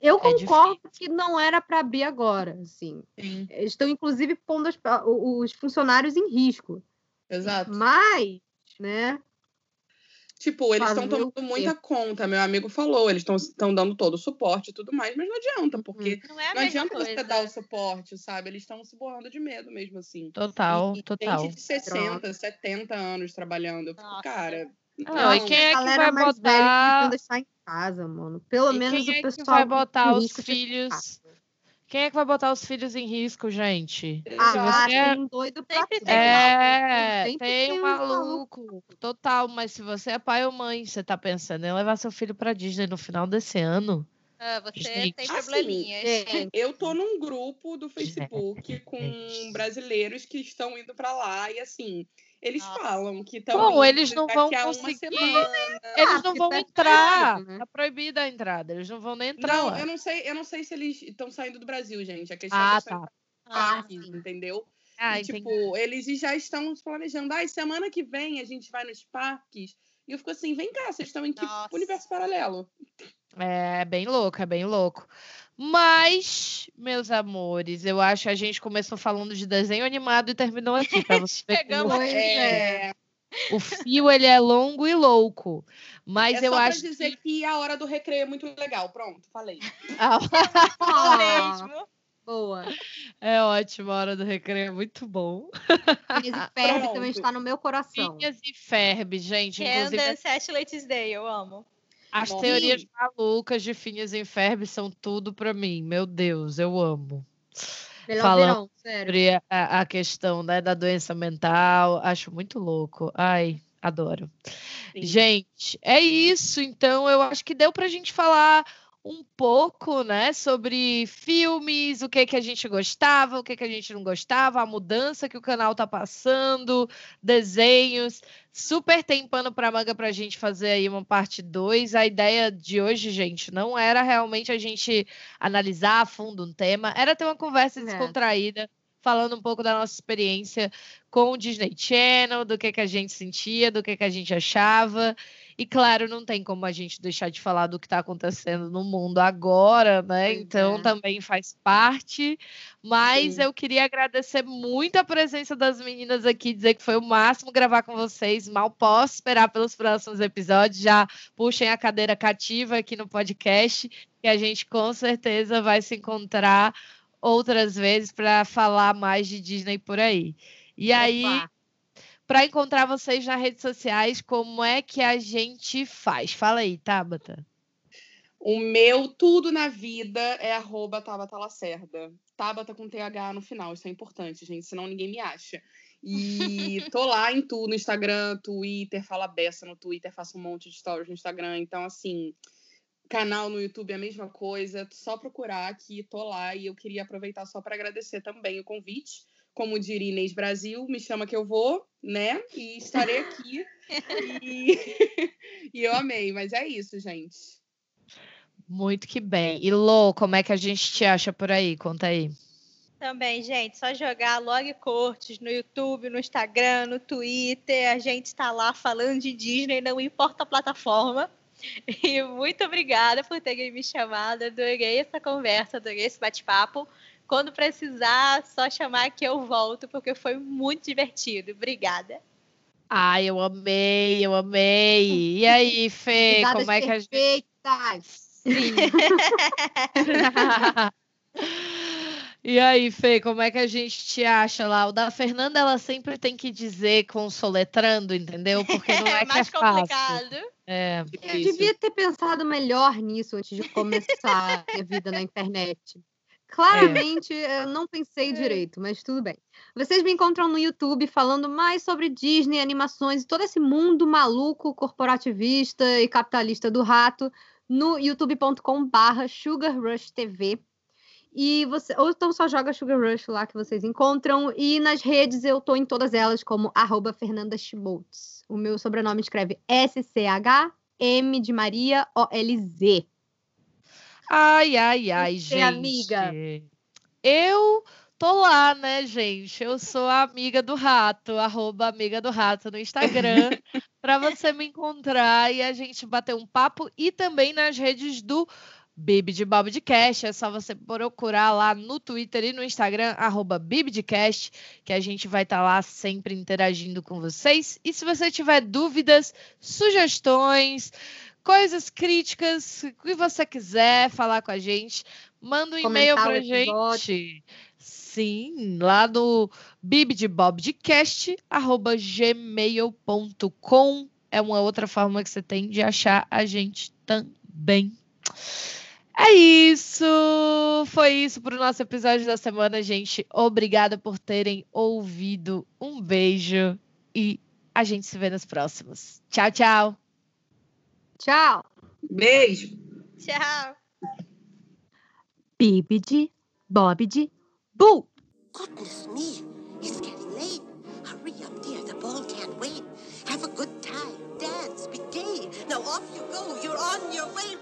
é. Eu É concordo que não era para abrir agora, assim. Sim, Eles estão, inclusive, pondo as- os funcionários em risco. exato. Mas, né? Tipo, eles estão tomando muita conta. Meu amigo falou, eles estão dando todo o suporte e tudo mais, mas não adianta, porque Não é não adianta coisa. você dar o suporte, sabe? Eles estão se borrando de medo mesmo, assim. Total, E total. Gente de 60, 70 anos trabalhando. Eu fico, cara. Não, e não. quem é que vai mais botar- deixar em casa, mano. Pelo E menos quem o é que pessoal. vai botar os filhos? Quem é que vai botar os filhos em risco, gente? Ah, Se você é- tem doido pra Sempre tem É, Sempre tem um uns maluco, total, mas se você é pai ou mãe, você tá pensando em levar seu filho pra Disney no final desse ano? Ah, você Gente. tem Assim, probleminhas. Gente, Eu tô num grupo do Facebook com brasileiros que estão indo pra lá e assim, eles Nossa. falam que estão Bom, eles não vão conseguir-. Eles não porque vão tá entrar, né? tá proibida a entrada, eles não vão nem entrar Não, lá. eu não sei, eu não sei se eles estão saindo do Brasil, gente. A questão Ah, é eles estão tá. Ah, parques, entendeu? Ah, e, entendi. tipo, eles já estão se planejando. Ai, semana que vem a gente vai nos parques. E eu fico assim, vem cá, vocês estão em que Nossa. universo paralelo? É bem louco, é bem louco. Mas, meus amores, eu acho que a gente começou falando de desenho animado e terminou aqui, pra você ver como Chegamos Pois É, o fio ele é longo e louco. Mas é eu só acho pra dizer que... a hora do recreio é muito legal. Pronto, falei. Ah, Ah, mesmo. boa. é ótimo, a hora do recreio é muito bom. Phineas e Ferb Pronto. também está no meu coração. Phineas e Ferb, gente, inclusive Candace Ashley's Day, eu amo. As teorias malucas de Phineas e Ferb são tudo pra mim. Meu Deus, eu amo. Melhor Falando verão. Sobre a, a questão né, da doença mental, acho muito louco. Ai, adoro. Sim. Gente, é isso. Então, eu acho que deu pra gente falar um pouco, né, sobre filmes, o que que a gente gostava, o que que a gente não gostava, a mudança que o canal tá passando, desenhos. Super tem pano pra manga pra gente fazer aí uma parte 2. A ideia de hoje, gente, não era realmente a gente analisar a fundo um tema, era ter uma conversa É. falando um pouco da nossa experiência com o Disney Channel, do que, que a gente sentia, do que, que a gente achava. E claro, não tem como a gente deixar de falar do que está acontecendo no mundo agora, né? Pois então é. também faz parte. Mas Sim. eu queria agradecer muito a presença das meninas aqui, dizer que foi o máximo gravar com vocês. Mal posso esperar pelos próximos episódios. Já puxem a cadeira cativa aqui no podcast, que a gente com certeza vai se encontrar outras vezes para falar mais de Disney por aí. E aí, Opa. para encontrar vocês nas redes sociais, como é que a gente faz? Fala aí, Tabata. O meu tudo na vida é arroba Tabata Lacerda. Tabata com TH no final, isso é importante, gente, senão ninguém me acha. E tô lá em tudo, no Instagram, Twitter, fala beça no Twitter, faço um monte de stories no Instagram. Então, assim, canal no YouTube é a mesma coisa, só procurar que tô lá. E eu queria aproveitar só para agradecer também o convite. Como diria Inês Brasil, me chama que eu vou, né? E estarei aqui. e... e eu amei, mas é isso, gente. Muito que bem. E Lô, como é que a gente te acha por aí? Conta aí. Também, gente, só jogar Log Cortes no YouTube, no Instagram, no Twitter. A gente está lá falando de Disney, não importa a plataforma. E muito obrigada por terem me chamado. Adorei essa conversa, adorei esse bate-papo. Quando precisar, só chamar que eu volto, porque foi muito divertido. Obrigada. Ai, eu amei, eu amei. E aí, Fê, como é que a gente. Sim. E aí, Fê, como é que a gente te acha lá? O da Fernanda, ela sempre tem que dizer com soletrando, entendeu? Porque não é que é mais fácil. complicado. É. Eu devia ter pensado melhor nisso antes de começar a minha vida na internet. Claramente, eu não pensei direito, mas tudo bem. Vocês me encontram no YouTube falando mais sobre Disney, animações e todo esse mundo maluco, corporativista e capitalista do rato no youtube.com/barra Sugar Rush TV. E você, ou então só joga Sugar Rush lá que vocês encontram. E nas redes eu tô em todas elas como arroba Fernanda Schboltz. O meu sobrenome escreve S-C-H-M de Maria O-L-Z. Ai, ai, ai, Você, gente. amiga? Eu tô lá, né, gente? Eu sou a amiga do rato, arroba amiga do rato no Instagram, para você me encontrar e a gente bater um papo e também nas redes do Bibi de Bob de Cast. É só você procurar lá no Twitter e no Instagram, arroba Bibidcast, que a gente vai estar tá lá sempre interagindo com vocês. E se você tiver dúvidas, sugestões, coisas críticas, o que você quiser falar com a gente, manda um e-mail pra gente. Sim, lá no bibdebobdcast.gmail.com é uma outra forma que você tem de achar a gente também. É isso! Foi isso para o nosso episódio da semana, gente. Obrigada por terem ouvido. Um beijo e a gente se vê nos próximos. Tchau, tchau! Tchau! Beijo! Tchau! Bibidi, Bobidi, Boo! Goodness me, it's getting late. Hurry up, dear. The ball can't wait. Have a good Now off you go. You're on your way.